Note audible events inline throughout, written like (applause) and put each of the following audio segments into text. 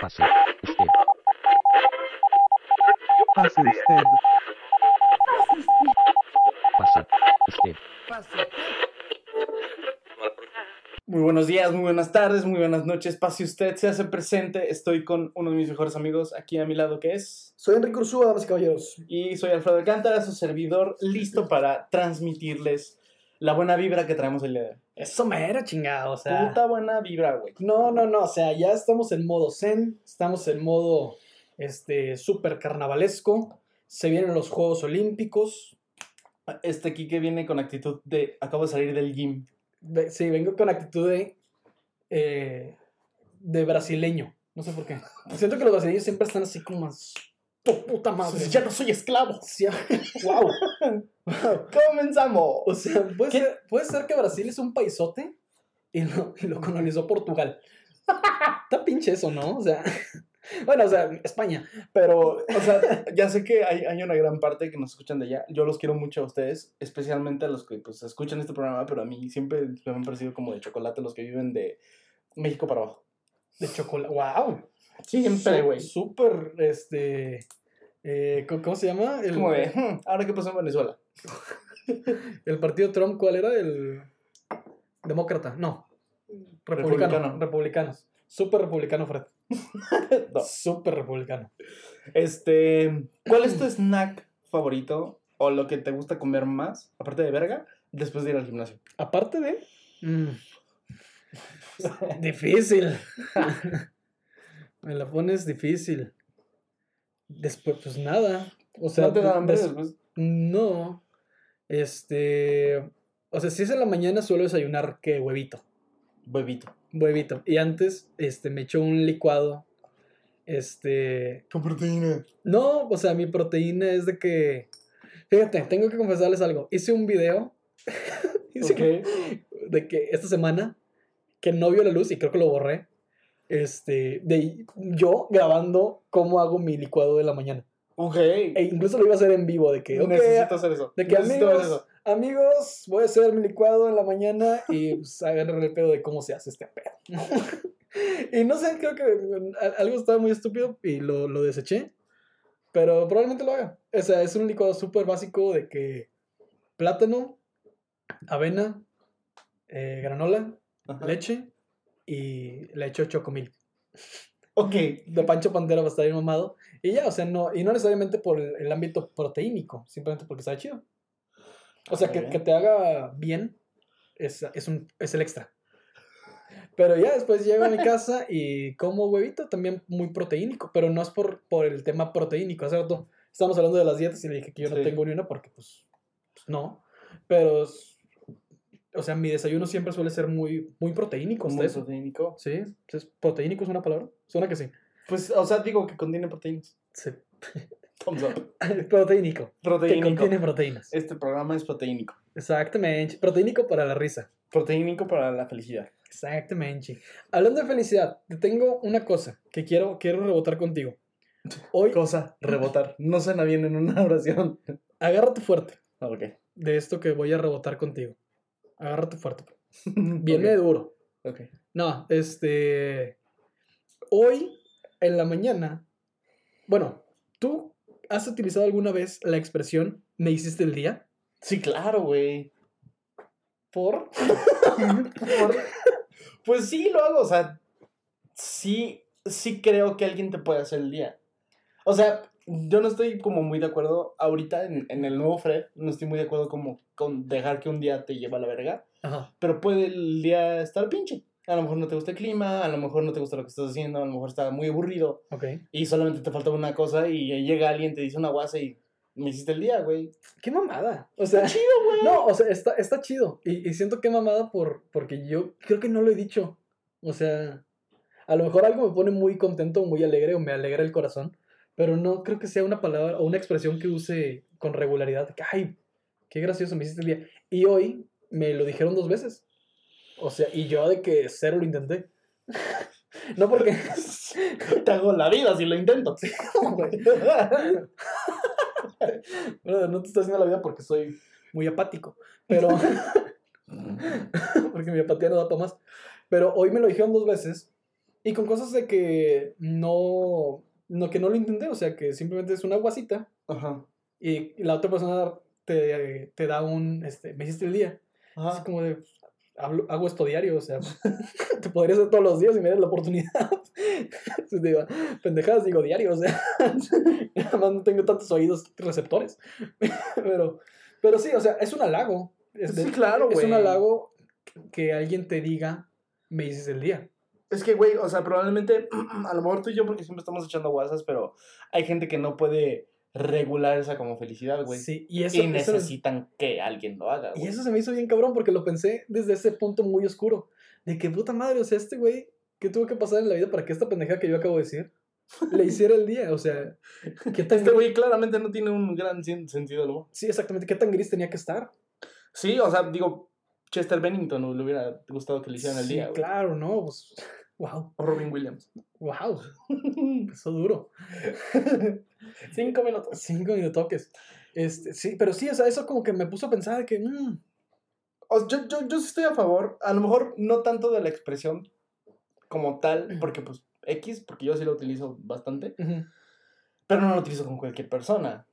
Pase usted. Pase usted. Pase usted. Muy buenos días, muy buenas tardes, muy buenas noches. Pase usted, se hace presente. Estoy con uno de mis mejores amigos aquí a mi lado, que es. Soy Enrique Ursúa, damas y caballeros. Y soy Alfredo Alcántara, su servidor, listo para transmitirles la buena vibra que traemos el día de hoy. Eso mero, chingado, o sea. Puta buena vibra, güey. No, no, no, o sea, ya estamos en modo zen, estamos en modo este súper carnavalesco. Se vienen los Juegos Olímpicos. Este Kike viene con actitud de acabo de salir del gym. Ve- Sí, vengo con actitud de, eh, de brasileño. No sé por qué. Siento que los brasileños siempre están así como más. ¡Oh, puta madre! Ya no soy esclavo. Sí, (laughs) wow. (laughs) Comenzamos. O sea, puede ser, puede ser que Brasil es un paisote y lo, y lo colonizó Portugal. Está pinche eso, ¿no? O sea, (laughs) bueno, o sea, España. Pero, o sea, ya sé que hay, hay una gran parte que nos escuchan de allá. Yo los quiero mucho a ustedes, especialmente a los que pues escuchan este programa, pero a mí siempre me han parecido como de chocolate los que viven de México para abajo. De chocolate. ¡Wow! Siempre, güey. Súper, este. eh, ¿cómo, cómo se llama? El, Como de, "Hmm, ahora qué pasó en Venezuela. (laughs) el partido Trump, ¿cuál era? El. Demócrata. No. Republicano. Republicano. Republicanos. Súper republicano, Fred. (laughs) No. Súper republicano. Este, ¿cuál es tu snack favorito o lo que te gusta comer más, aparte de verga, después de ir al gimnasio? Aparte de. mm, (laughs) difícil. Me la pones difícil. Después, pues nada. O sea, ¿No te da hambre des- después? no. Este. O sea, si es en la mañana suelo desayunar que huevito. Huevito. Huevito. Y antes, este, me echo un licuado. Este. Con proteína. No, o sea, mi proteína es de que. Fíjate, tengo que confesarles algo. Hice un video. (laughs) hice de que esta semana que no vio la luz y creo que lo borré. Este, de yo grabando cómo hago mi licuado de la mañana. Ok. E incluso lo iba a hacer en vivo de que, ok, Necesito hacer eso. de que Necesito amigos, amigos, voy a hacer mi licuado en la mañana y pues agarren el pedo de cómo se hace este pedo. (laughs) y no sé, creo que a- algo estaba muy estúpido y lo, lo deseché, pero probablemente lo haga. O sea, es un licuado súper básico de que plátano, avena, eh, granola, Ajá. leche y le echo chocomil. Ok. De Pancho Pantera va a estar bien mamado. Y ya, o sea, no, y no necesariamente por el, el ámbito proteínico, simplemente porque está chido. O sea, que, Ok. que te haga bien es, es, un, es el extra. Pero ya después llego a mi casa (laughs) y como huevito también muy proteínico, pero no es por, por el tema proteínico. Hace rato estábamos hablando de las dietas y le dije que yo no Sí. tengo ni una porque pues, pues, no. Pero, es- o sea, mi desayuno siempre suele ser muy, muy proteínico. Muy ¿ustedes? proteínico. Sí, ¿es proteínico es una palabra? Suena que sí. Pues, o sea, digo que contiene proteínas. Sí. (laughs) Thumbs up. (laughs) proteínico. Que Proteínico. contiene proteínas. Este programa es proteínico. Exactamente. Proteínico para la risa. Proteínico para la felicidad. Exactamente. Hablando de felicidad, te tengo una cosa que quiero, quiero rebotar contigo. Hoy, Cosa, rebotar. No suena bien en una (laughs) oración. agárrate fuerte Ok. de esto que voy a rebotar contigo. Agárrate fuerte. (laughs) Viene duro. Ok. No, este. Hoy, en la mañana. Bueno, ¿tú has utilizado alguna vez la expresión me hiciste el día? Sí, claro, güey. Por. (laughs) Por- Pues sí, lo hago. O sea, sí, sí creo que alguien te puede hacer el día. O sea, yo no estoy como muy de acuerdo ahorita en, en el nuevo Fred. No estoy muy de acuerdo como con dejar que un día te lleve a la verga. Ajá. Pero puede el día estar pinche. A lo mejor no te gusta el clima, a lo mejor no te gusta lo que estás haciendo, a lo mejor está muy aburrido Ok. y solamente te falta una cosa y llega alguien, te dice una guasa y me hiciste el día, güey. Qué mamada. O sea. Chido, güey. No, o sea, está, está chido. Y, y siento que mamada por, porque yo creo que no lo he dicho. O sea, a lo mejor algo me pone muy contento, muy alegre o me alegra el corazón. Pero no creo que sea una palabra o una expresión que use con regularidad. Que, ay, qué gracioso me hiciste el día. Y hoy me lo dijeron dos veces. O sea, y yo de que cero lo intenté. (laughs) no porque... (laughs) Te hago la vida si lo intento. (laughs) Bueno, no te estoy haciendo la vida porque soy muy apático. Pero... porque mi apatía no da para más. Pero hoy me lo dijeron dos veces Y con cosas de que no, no, que no lo intenté, o sea, que simplemente es una guasita Ajá. y la otra persona te, te da un, este, me hiciste el día. Así Ajá. como de, hablo- hago esto diario, o sea, (laughs) te podría hacer todos los días y me das la oportunidad. (laughs) Entonces digo, pendejadas digo diario, o sea, (laughs) además no tengo tantos oídos receptores. Pero, pero sí, o sea, es un halago. Es, Sí, claro, es un güey. halago que alguien te diga, me hiciste el día. Es que, güey, o sea, probablemente, (clears throat) a lo mejor tú y yo, porque siempre estamos echando guasas, pero hay gente que no puede regular esa como felicidad, güey. Sí, y eso, y eso- necesitan que alguien lo haga, y güey. eso se me hizo bien cabrón porque lo pensé desde ese punto muy oscuro. De que puta madre, o sea, este güey, ¿qué tuvo que pasar en la vida para que esta pendeja que yo acabo de decir (laughs) le hiciera el día? O sea, ¿qué tan Este güey claramente no tiene un gran sen- sentido humor. Sí, exactamente. ¿Qué tan gris tenía que estar? Sí, o sea, digo, Chester Bennington le hubiera gustado que le hicieran el día, güey. claro, ¿no? Pues, (laughs) wow, O Robin Williams. wow. (laughs) Eso duro. (laughs) Cinco minutos. Cinco minutoques. Este, sí, pero sí, o sea, eso como que me puso a pensar de que, mm, O- yo, yo, yo sí estoy a favor, a lo mejor no tanto de la expresión como tal, porque pues X, porque yo sí lo utilizo bastante, pero no lo utilizo con cualquier persona,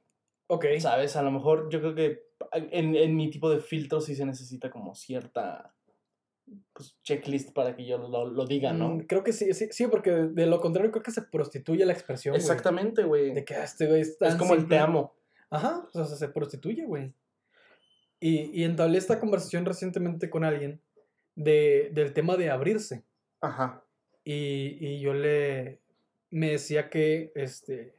ok. ¿sabes? A lo mejor yo creo que en, en mi tipo de filtro sí se necesita como cierta pues, checklist para que yo lo, lo diga, ¿no? Mm, creo que sí, sí, sí, porque de, lo contrario creo que se prostituye la expresión. Exactamente, güey. De que ah, este güey es como el te amo. Ajá, o sea, se prostituye, güey. Y, y entablé esta conversación recientemente con alguien de, del tema de abrirse. Ajá. Y, y yo le me decía que este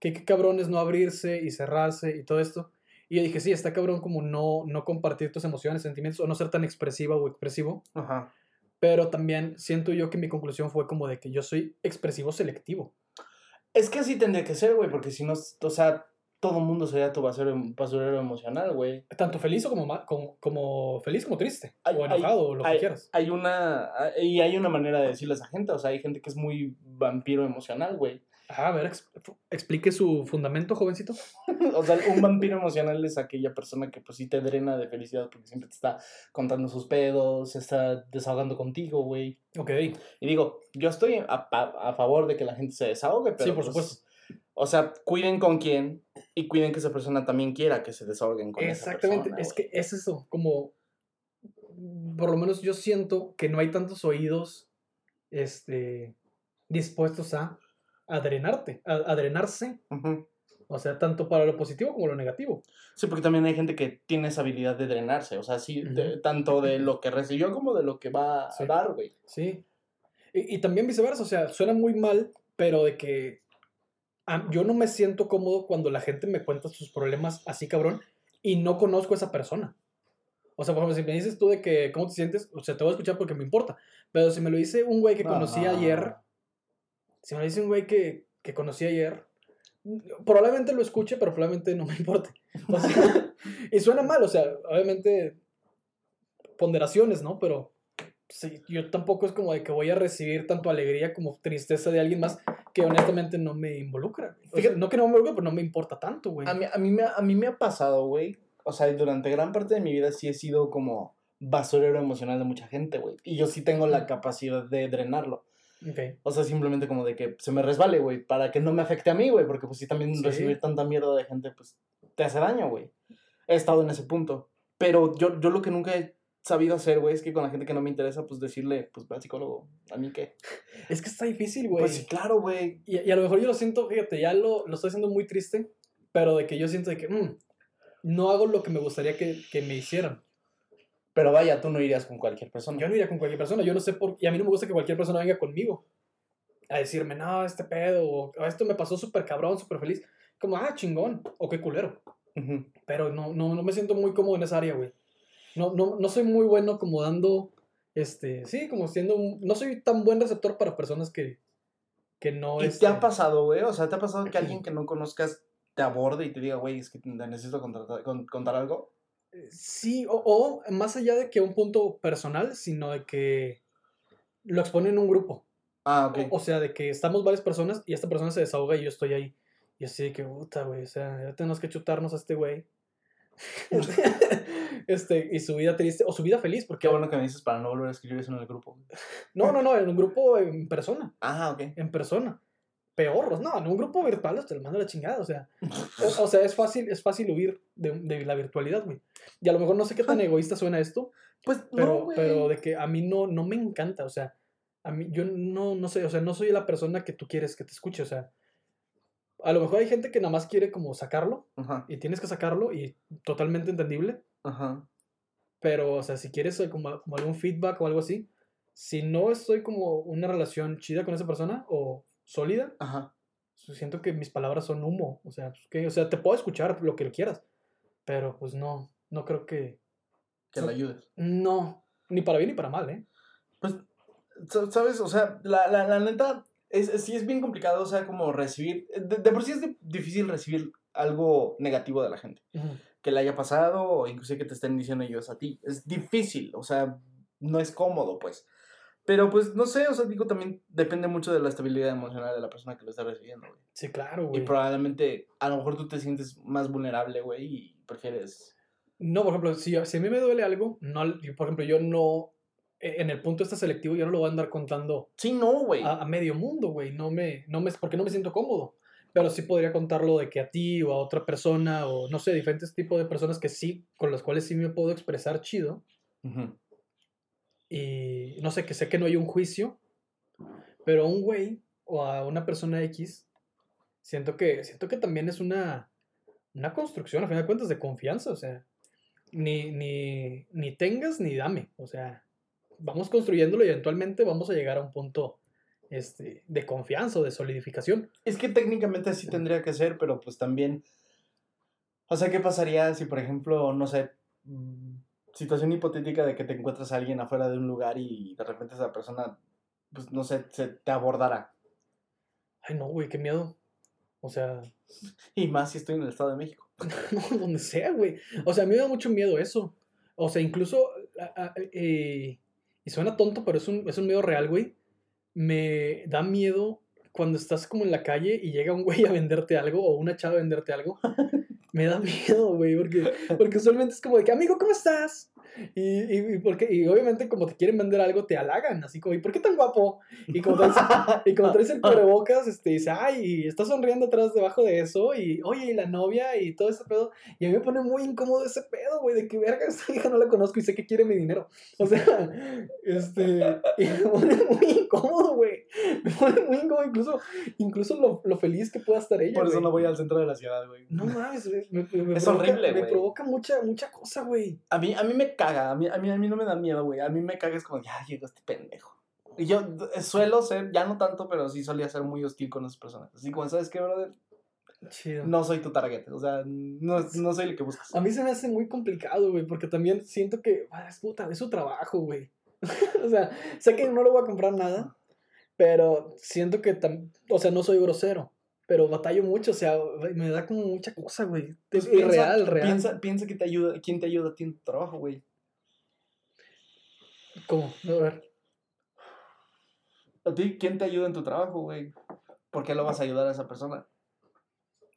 que qué cabrón es no abrirse y cerrarse y todo esto. Y yo dije, sí, está cabrón como no, no compartir tus emociones, sentimientos o no ser tan expresiva o expresivo. Ajá. Pero también siento yo que mi conclusión fue como de que yo soy expresivo selectivo. Es que así tendría que ser, güey, porque si no, o sea, todo el mundo sería tu basurero, basurero emocional, güey. Tanto feliz o como, como, como feliz como triste. Hay- o hay- enojado o lo hay, que quieras. Hay una, y hay una manera de decirle a esa gente, o sea, hay gente que es muy vampiro emocional, güey. Ajá, a ver, ex- explique su fundamento, jovencito. (laughs) O sea, un vampiro emocional es aquella persona que pues sí te drena de felicidad porque siempre te está contando sus pedos, se está desahogando contigo, güey. Ok. Y digo, yo estoy a, favor de que la gente se desahogue, pero Sí, por pues, supuesto. O sea, cuiden con quién y cuiden que esa persona también quiera que se desahoguen con Exactamente, esa persona. es que es eso, como por lo menos yo siento que no hay tantos oídos este, dispuestos a, a drenarte, a, a drenarse, o sea, tanto para lo positivo como lo negativo. Sí, porque también hay gente que tiene esa habilidad de drenarse, o sea, sí, de- tanto de (laughs) lo que recibió como de lo que va Sí. a dar, güey. Sí. Y, y también viceversa, o sea, suena muy mal, pero de que a- yo no me siento cómodo cuando la gente me cuenta sus problemas así, cabrón, y no conozco a esa persona. O sea, por ejemplo, si me dices tú de que, ¿cómo te sientes? O sea, te voy a escuchar porque me importa. Pero si me lo dice un güey que conocí ayer, si me lo dice un güey que, que conocí ayer, probablemente lo escuche, pero probablemente no me importe. O sea, (laughs) y suena mal, o sea, obviamente ponderaciones, ¿no? Pero sí, yo tampoco es como de que voy a recibir tanto alegría como tristeza de alguien más que honestamente no me involucra. O sea, Fíjate- no que no me involucre, pero no me importa tanto, güey. A mí, a, mí me, a mí me ha pasado, güey. O sea, durante gran parte de mi vida sí he sido como basurero emocional de mucha gente, güey. Y yo sí tengo la capacidad de drenarlo. Ok. O sea, simplemente como de que se me resbale, güey, para que no me afecte a mí, güey. Porque pues sí, también Sí. recibir tanta mierda de gente, pues te hace daño, güey. He estado en ese punto. Pero yo, yo lo que nunca he sabido hacer, güey, es que con la gente que no me interesa, pues decirle, pues ve al psicólogo. ¿A mí qué? (laughs) Es que está difícil, güey. Pues sí, claro, güey. Y, y a lo mejor yo lo siento, fíjate, ya lo, lo estoy haciendo muy triste, pero de que yo siento de que mm, no hago lo que me gustaría que, que me hicieran. Pero vaya, tú no irías con cualquier persona. Yo no iría con cualquier persona, yo no sé por Y a mí no me gusta que cualquier persona venga conmigo a decirme, no, este pedo, o "Ah, esto me pasó súper cabrón, súper feliz. Como, ah, chingón, o qué culero. Pero no, no, no me siento muy cómodo en esa área, güey. No, no, no soy muy bueno como dando, este, sí, como siendo, un- no soy tan buen receptor para personas que, que no, ¿Y este, te ha pasado, güey? O sea, ¿te ha pasado que (clears throat) alguien que no conozcas te aborde y te diga, güey, es que te necesito contratar- con- contar algo? Sí, o, o más allá de que un punto personal, sino de que lo expone en un grupo. Ah, ok. O, o sea, de que estamos varias personas y esta persona se desahoga y yo estoy ahí. Y así de que, puta, güey, o sea, ya tenemos que chutarnos a este güey. (laughs) este, y su vida triste, o su vida feliz, porque... Qué bueno que me dices para no volver a escribir eso en el grupo. No, no, no, en un grupo en persona, Ah, ok. en persona. Peor, no, en un grupo virtual te lo mando la chingada, o sea. (laughs) o, o sea, es fácil, es fácil huir de, de la virtualidad, güey. Y a lo mejor no sé qué tan egoísta suena esto, Pues pero, no, güey. pero de que a mí no, no me encanta, o sea, a mí, yo no, no sé, o sea, no soy la persona que tú quieres que te escuche, o sea, a lo mejor hay gente que nada más quiere como sacarlo Ajá, y tienes que sacarlo y totalmente entendible, ajá. pero, o sea, si quieres como, como algún feedback o algo así, si no estoy como una relación chida con esa persona o sólida, Ajá. siento que mis palabras son humo, o sea, pues, que, o sea, te puedo escuchar lo que quieras, pero pues no, no creo que, Que le ayudes. no, ni para bien ni para mal, ¿eh? Pues, sa- ¿sabes? O sea, la, la, la neta, es, es- sí es bien complicado, o sea, como recibir, de, de por sí es di- difícil recibir algo negativo de la gente, que le haya pasado o inclusive que te estén diciendo ellos a ti. Es difícil, o sea, no es cómodo, pues. Pero pues, no sé, o sea, digo, también depende mucho de la estabilidad emocional de la persona que lo está recibiendo, güey. Sí, claro, Y güey. probablemente, a lo mejor tú te sientes más vulnerable, güey, y prefieres... No, por ejemplo, si, si a mí me duele algo, no, por ejemplo, yo no, e- en el punto este selectivo, yo no lo voy a andar contando Sí, no, güey. a, a medio mundo, güey, no me, no me, porque no me siento cómodo. Pero sí podría contarlo de que a ti o a otra persona o no sé, diferentes tipos de personas que sí, con las cuales sí me puedo expresar chido. Ujú. Y no sé, que sé que no hay un juicio, pero a un güey o a una persona X, siento que, siento que también es una, una construcción, a fin de cuentas, de confianza, o sea, ni, ni, ni tengas ni dame, o sea, vamos construyéndolo y eventualmente vamos a llegar a un punto este, de confianza o de solidificación. Es que técnicamente así tendría que ser, pero pues también. O sea, ¿qué pasaría si, por ejemplo, no sé, situación hipotética de que te encuentras a alguien afuera de un lugar y de repente esa persona, pues no sé, se te abordara? Ay, no, güey, qué miedo. O sea, (laughs) Y más si estoy en el Estado de México. (laughs) no, donde sea, güey. O sea, a mí me da mucho miedo eso. O sea, incluso, a- a- eh, y suena tonto, pero es un, es un miedo real, güey. Me da miedo cuando estás como en la calle y llega un güey a venderte algo o una chava a venderte algo. (laughs) Me da miedo, güey, porque, porque usualmente es como de que, amigo, ¿cómo estás? Y, y, y porque, y obviamente como te quieren vender algo, te halagan, así como, ¿y por qué tan guapo? Y como traes, y como traes el (laughs) cubrebocas, este, dice, ay, y está sonriendo atrás debajo de eso, y oye, y la novia, y todo ese pedo. Y a mí me pone muy incómodo ese pedo, güey, de que verga, esta hija no la conozco y sé que quiere mi dinero. O sea, (laughs) este, (laughs) y me pone muy incómodo, güey. Me pone muy incómodo, incluso, incluso lo, lo feliz que pueda estar ella. Por eso güey. no voy al centro de la ciudad, güey. No mames, me, me- me Es provoca- horrible, Me provoca mucha, mucha cosa, güey. A mí, a mí me caga, a mí, a mí, a mí no me da miedo, güey. A mí me caga, es como, ya llegó este pendejo. Y yo eh, suelo ser, ya no tanto, pero sí solía ser muy hostil con esas personas. Así como, ¿sabes qué, brother? Chido. No soy tu target, o sea, no, no soy el que buscas. A mí se me hace muy complicado, güey, porque también siento que ah, es, puta, es su trabajo, güey. (laughs) o sea, sé que no le voy a comprar nada, pero siento que, o sea, no soy grosero, pero batallo mucho, o sea, me da como mucha cosa, güey. Pues Es piensa- real, real. Piensa, piensa que te ayuda, quién te ayuda a ti en tu trabajo, güey. ¿Cómo? A ver. A ti, ¿quién te ayuda en tu trabajo, güey? ¿Por qué lo vas a ayudar a esa persona?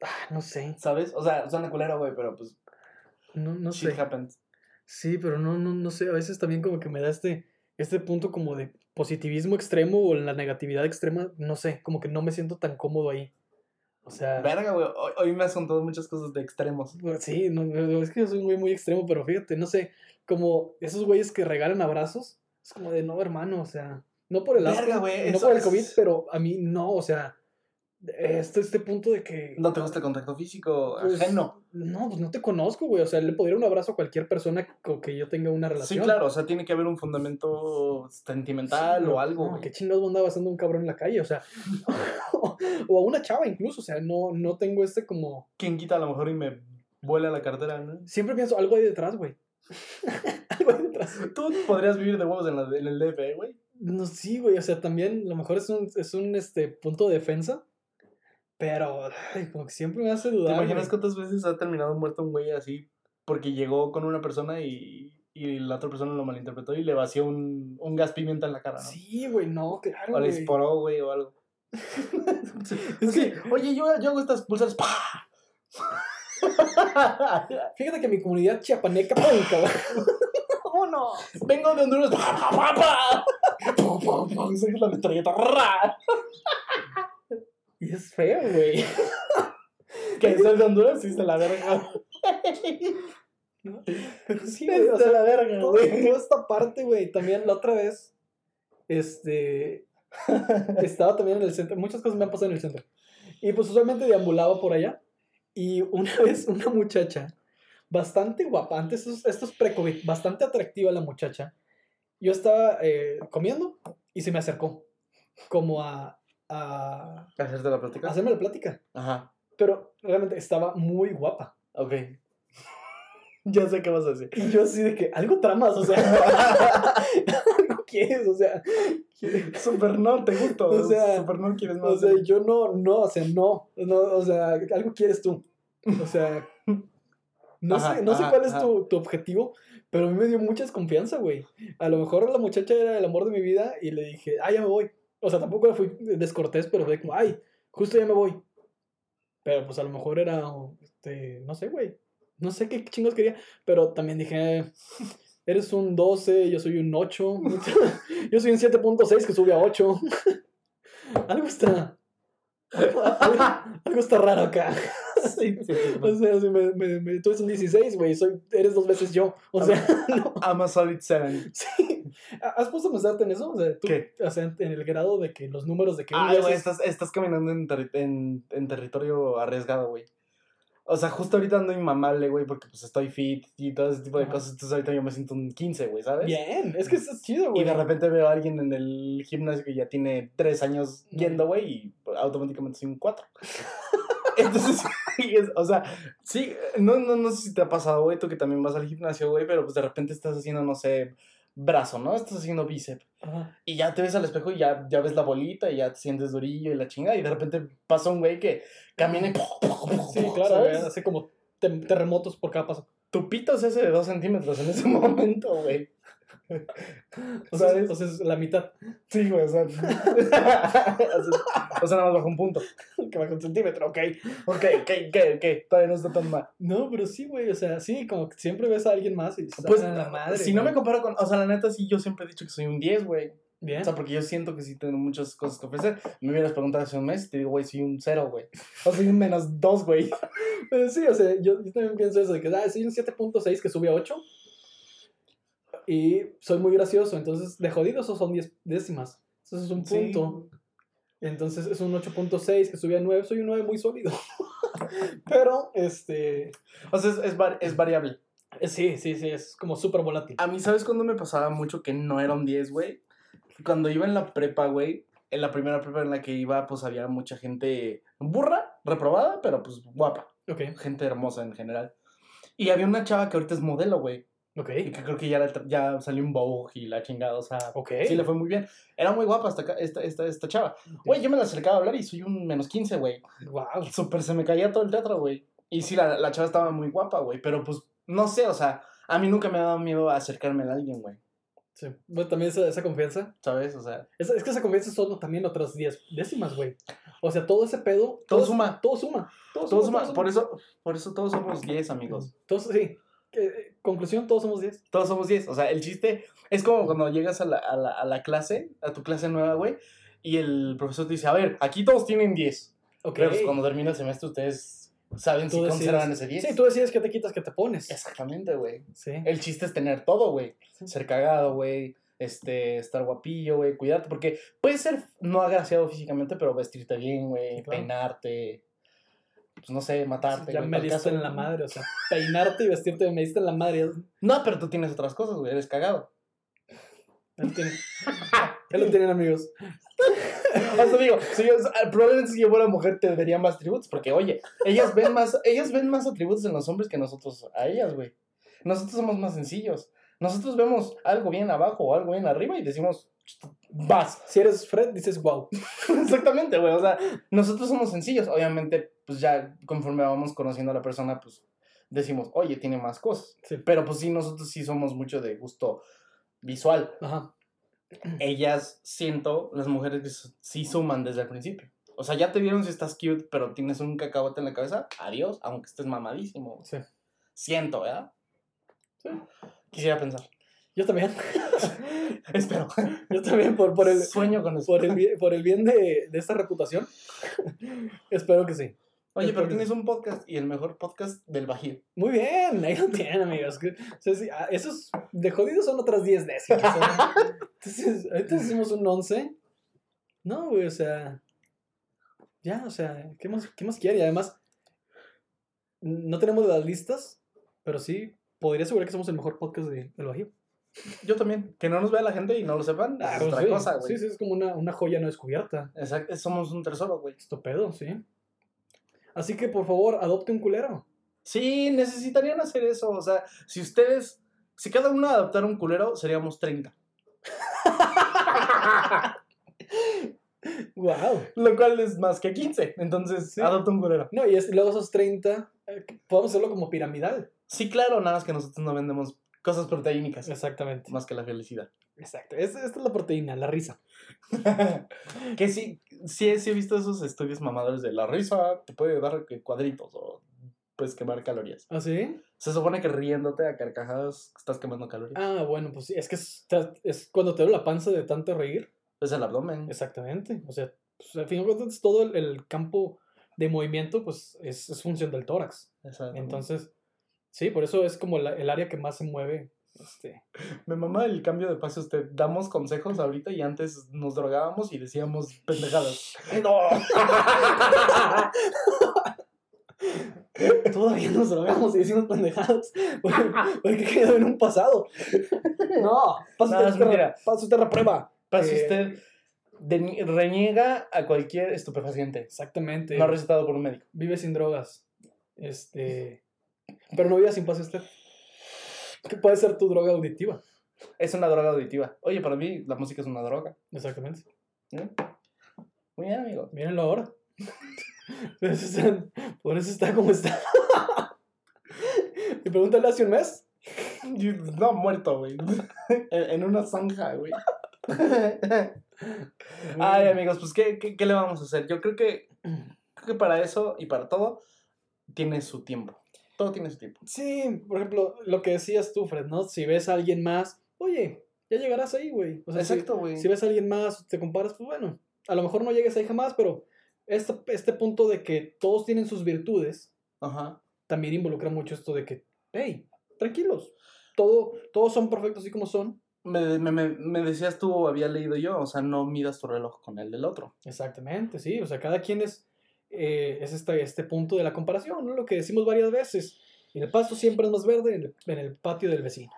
Ah, no sé, ¿Sabes? O sea, suena culero, güey, pero pues, no, no shit sé. happens. Sí, pero no, no, no sé, a veces también como que me da este, este punto como de positivismo extremo o la negatividad extrema, no sé, como que no me siento tan cómodo ahí. O sea... Verga, güey, hoy, hoy me has contado muchas cosas de extremos. Pues Sí, no, es que yo soy un güey muy extremo, pero fíjate, no sé, como esos güeyes que regalan abrazos, es como de no, hermano, o sea, no por el Verga, güey, no por el es- COVID, pero a mí no, o sea, este, este punto de que... No te gusta el contacto físico pues, ajeno. No, pues no te conozco, güey, o sea, le podría un abrazo a cualquier persona con que yo tenga una Sí, relación. claro, o sea, tiene que haber un fundamento sentimental Sí, o algo, No, qué chingados andaba haciendo un cabrón en la calle, o sea, (laughs) o a una chava incluso, o sea, no, no tengo este como... ¿Quién quita a lo mejor y me vuela la cartera, no? Siempre pienso, algo hay detrás, güey. (laughs) algo hay detrás. Tú podrías vivir de huevos en, la, en el DF, ¿eh, güey. No, sí, güey, o sea, también a lo mejor es un, es un este, punto de defensa, pero ay, como que siempre me hace ¿Te dudar. imaginas güey. cuántas veces ha terminado muerto un güey así porque llegó con una persona y, y la otra persona lo malinterpretó y le vació un, un gas pimienta en la cara, ¿no? Sí, güey, no, claro, o le güey. esporó, güey, o algo. (laughs) (laughs) Es que, oye, yo, yo hago estas pulsas. ¡pah! (laughs) Fíjate que mi comunidad chiapaneca, ¡pum, cabrón! ¡Vámonos! Vengo de Honduras. ¡Pum, pum, pum! La metralleta. Es feo, güey. (laughs) Que es el de Honduras, sí, se la verga. (laughs) Pero sí, güey, o Es de sea, la verga, güey. toda esta parte, güey. También la otra vez, este, (laughs) estaba también en el centro. Muchas cosas me han pasado en el centro. Y pues usualmente deambulaba por allá. Y una vez una muchacha, bastante guapa, antes estos, estos pre-COVID, bastante atractiva la muchacha. Yo estaba eh, comiendo y se me acercó como a, a, ¿Hacerte la plática? hacerme la plática. Ajá. Pero realmente estaba muy guapa. Ok. (laughs) Ya sé qué vas a decir. Y yo así de que, algo tramas, o sea, (laughs) algo quieres, o sea, Super no, te gusto. O sea, super no quieres más. o sea, yo no, no, o sea, no, no, o sea, algo quieres tú, o sea, no Ajá, sé, no sé ajá, cuál es tu, tu objetivo, pero a mí me dio mucha desconfianza, güey. A lo mejor la muchacha era el amor de mi vida y le dije, ah, ya me voy. O sea, tampoco fui descortés, pero fue como, ay, justo ya me voy. Pero pues a lo mejor era, este, no sé, güey. No sé qué chingos quería, pero también dije, eres un 12, yo soy un 8. (laughs) (laughs) yo soy un 7.6 que sube a 8. (laughs) algo está. Algo, algo- algo está raro acá. Sí, sí, sí. O sea, si me, me, me- tú eres un 16, güey, eres dos veces yo. O sea, no, I'm a solid seven. sí. (laughs) ¿Has puesto a pensarte en eso? O sea, tú, ¿Qué? o sea, en el grado de que los números de que Ah, güey, es- estás, estás caminando en, terri- en, en territorio arriesgado, güey. O sea, justo ahorita ando inmamable, güey, porque pues estoy fit y todo ese tipo de Ajá. cosas. Entonces ahorita yo me siento un 15, güey, ¿sabes? Bien, es que eso es chido, güey. Y de repente veo a alguien en el gimnasio que ya tiene tres años yendo, güey, y automáticamente soy un 4. (laughs) Entonces, o sea, sí, no, no, no sé si te ha pasado, güey, tú que también vas al gimnasio, güey, pero pues de repente estás haciendo, no sé, brazo, ¿no? Estás haciendo bíceps. Ajá. Y ya te ves al espejo y ya, ya ves la bolita y ya te sientes durillo y la chingada. Y de repente pasa un güey que camina y... Sí, claro, güey, hace como terremotos por cada paso. Tu pito se hace de dos centímetros en ese (laughs) momento, güey. O sea, ¿Sabes? o sea, es la mitad. Sí, güey, (laughs) o sea... o sea, nada más bajo un punto. Que baja un centímetro, ok. Ok, ok, ok, ok. Todavía no está tan mal. No, pero sí, güey, o sea, sí, como que siempre ves a alguien más y dices, Pues, "Ah, la madre. si no me güey". comparo con... O sea, la neta, sí, yo siempre he dicho que soy un 10, güey. Bien. O sea, porque yo siento que sí tengo muchas cosas que ofrecer. Me hubieras preguntado hace un mes y te digo, güey, soy un 0, güey. O soy un menos 2, güey. (laughs) Pero sí, o sea, yo, yo también pienso eso, de que ah, soy un 7.6 que sube a 8. Y soy muy gracioso, entonces de jodido esos son 10 décimas. Eso es un Sí. punto. Entonces es un 8.6 que sube a 9, soy un 9 muy sólido. (laughs) Pero, este... O sea, es, es, var- es variable. Sí, sí, sí, es como súper volátil. A mí, ¿sabes cuándo me pasaba mucho que no era un 10, güey? Cuando iba en la prepa, güey, en la primera prepa en la que iba, pues había mucha gente burra, reprobada, pero pues guapa. Ok, Gente hermosa en general. Y había una chava que ahorita es modelo, güey. Ok, Y que creo que ya, ya salió un Vogue y la chingada, o sea, ok. sí le fue muy bien. Era muy guapa esta, esta, esta, esta chava. Güey, yo me la acercaba a hablar y soy un menos 15, güey. Wow. Súper se me caía todo el teatro, güey. Y sí, la, la chava estaba muy guapa, güey. Pero pues, no sé, o sea, a mí nunca me ha dado miedo acercarme a alguien, güey. Sí. Bueno, también esa, esa confianza. ¿Sabes? O sea, Es, es que esa confianza son también otras 10 décimas, güey. O sea, todo ese pedo. Todo es- suma. Todo suma. Todo todos suma, por eso, por eso todos somos 10, amigos. Todos, sí. Eh, conclusión, todos somos 10. Todos somos 10. O sea, el chiste es como cuando llegas a la, a la, a la clase, a tu clase nueva, güey, y el profesor te dice, a ver, aquí todos tienen 10. Ok. Pero pues, cuando termina el semestre ustedes saben si Tú decides- conservan ese 10. Sí, tú decides qué te quitas, qué te pones. Exactamente, güey. Sí. El chiste es tener todo, güey. Ser cagado, güey. Este, estar guapillo, güey. Cuidarte, porque puedes ser no agraciado físicamente, pero vestirte bien, güey. Claro. peinarte. Pues no sé, matarte. ya güey, me diste en la madre, o sea, peinarte y vestirte me diste en la madre. No, pero tú tienes otras cosas, güey. Eres cagado. Él tiene, (laughs) él lo tienen amigos. (laughs) O sea, digo, si yo- probablemente si yo fuera mujer te vería más atributos, porque oye, ellas ven más, ellas ven más atributos en los hombres que nosotros a ellas, güey. Nosotros somos más sencillos. Nosotros vemos algo bien abajo o algo bien arriba y decimos, vas. Si eres Fred, dices wow. (laughs) Exactamente, güey. O sea, nosotros somos sencillos. Obviamente, pues ya conforme vamos conociendo a la persona, pues decimos, oye, tiene más cosas. Sí. Pero pues sí, nosotros sí somos mucho de gusto visual. Ajá. Ellas, siento, las mujeres que sí suman desde el principio. O sea, ya te vieron si estás cute, pero tienes un cacahuete en la cabeza. Adiós, aunque estés mamadísimo. Sí. Siento, ¿verdad? Sí. Quisiera pensar. Yo también. (laughs) Espero. Yo también, por, por el, Sueño con eso. por el, bien- por el bien de, de esta reputación. (laughs) Espero que sí. Oye, pero tienes un podcast y el mejor podcast del Bajío. Muy bien, ahí lo tienen, amigos. (laughs) O sea, sí, ah, esos de jodidos son otras 10 décimas. ¿eh? (laughs) Entonces, ahorita hicimos un 11. No, güey, o sea. Ya, o sea, ¿qué más, qué más quiere? Y además, no tenemos las listas, pero sí podría asegurar que somos el mejor podcast de, del Bajío. Yo también. Que no nos vea la gente y no lo sepan. Ah, es pues otra sí, cosa, güey. Sí, sí, es como una, una joya no descubierta. Exacto. Somos un tesoro, güey. Estopedo, sí. Así que, por favor, adopte un culero. Sí, necesitarían hacer eso. O sea, si ustedes. Si cada uno adoptara un culero, seríamos 30. Wow. (laughs) Lo cual es más que 15. Entonces, Sí. adopta un culero. No, y es, luego esos 30, eh, podemos hacerlo como piramidal. Sí, claro, nada más que nosotros no vendemos cosas proteínicas. Exactamente. Más que la felicidad. Exacto. Es- esta es la proteína, la risa. (laughs) que sí, sí, sí he visto esos estudios mamadores de la risa te puede dar cuadritos o puedes quemar calorías. ¿Ah, sí? Se supone que riéndote a carcajadas estás quemando calorías. Ah, bueno, pues sí. Es que es, cuando te duele la panza de tanto reír. Es el abdomen. Exactamente. O sea, pues, al fin de cuentas, todo el, el campo de movimiento, pues, es, es función del tórax. Exacto. Entonces, sí, por eso es como la- el área que más se mueve. Este, Me mama el cambio de paso. Usted damos consejos ahorita y antes nos drogábamos y decíamos pendejadas. (laughs) ¡No! (laughs) Todavía nos drogamos y decimos pendejadas. Porque, quedó en un pasado. No, pasa usted, usted la prueba. Pasa Eh, usted de- reniega a cualquier estupefaciente. Exactamente. No recetado por un médico. Vive sin drogas. Este. Pero no viva sin pase usted. Que puede ser tu droga auditiva. Es una droga auditiva. Oye, para mí la música es una droga. Exactamente. ¿eh? Muy bien, amigo. Mírenlo ahora. (laughs) Por eso, están- por eso está como está. (laughs) Y pregúntale hace un mes. No, muerto, güey. En en una zanja, güey. (laughs) Ay, amigos, pues, ¿qué, qué, qué le vamos a hacer? Yo creo que, creo que para eso y para todo tiene su tiempo. Todo tiene su tiempo. Sí, por ejemplo, lo que decías tú, Fred, ¿no? Si ves a alguien más, oye, ya llegarás ahí, güey. O sea, si- Exacto, güey. si ves a alguien más, te comparas, pues bueno, a lo mejor no llegues ahí jamás, pero este, este punto de que todos tienen sus virtudes Ajá. también involucra mucho esto de que, hey, tranquilos, todo, todos son perfectos así como son. Me, me, me, me decías tú, o había leído yo, o sea, no midas tu reloj con el del otro. Exactamente, sí, o sea, cada quien es, eh, es este, este punto de la comparación, ¿no? Lo que decimos varias veces, el pasto siempre es más verde en el, en el patio del vecino.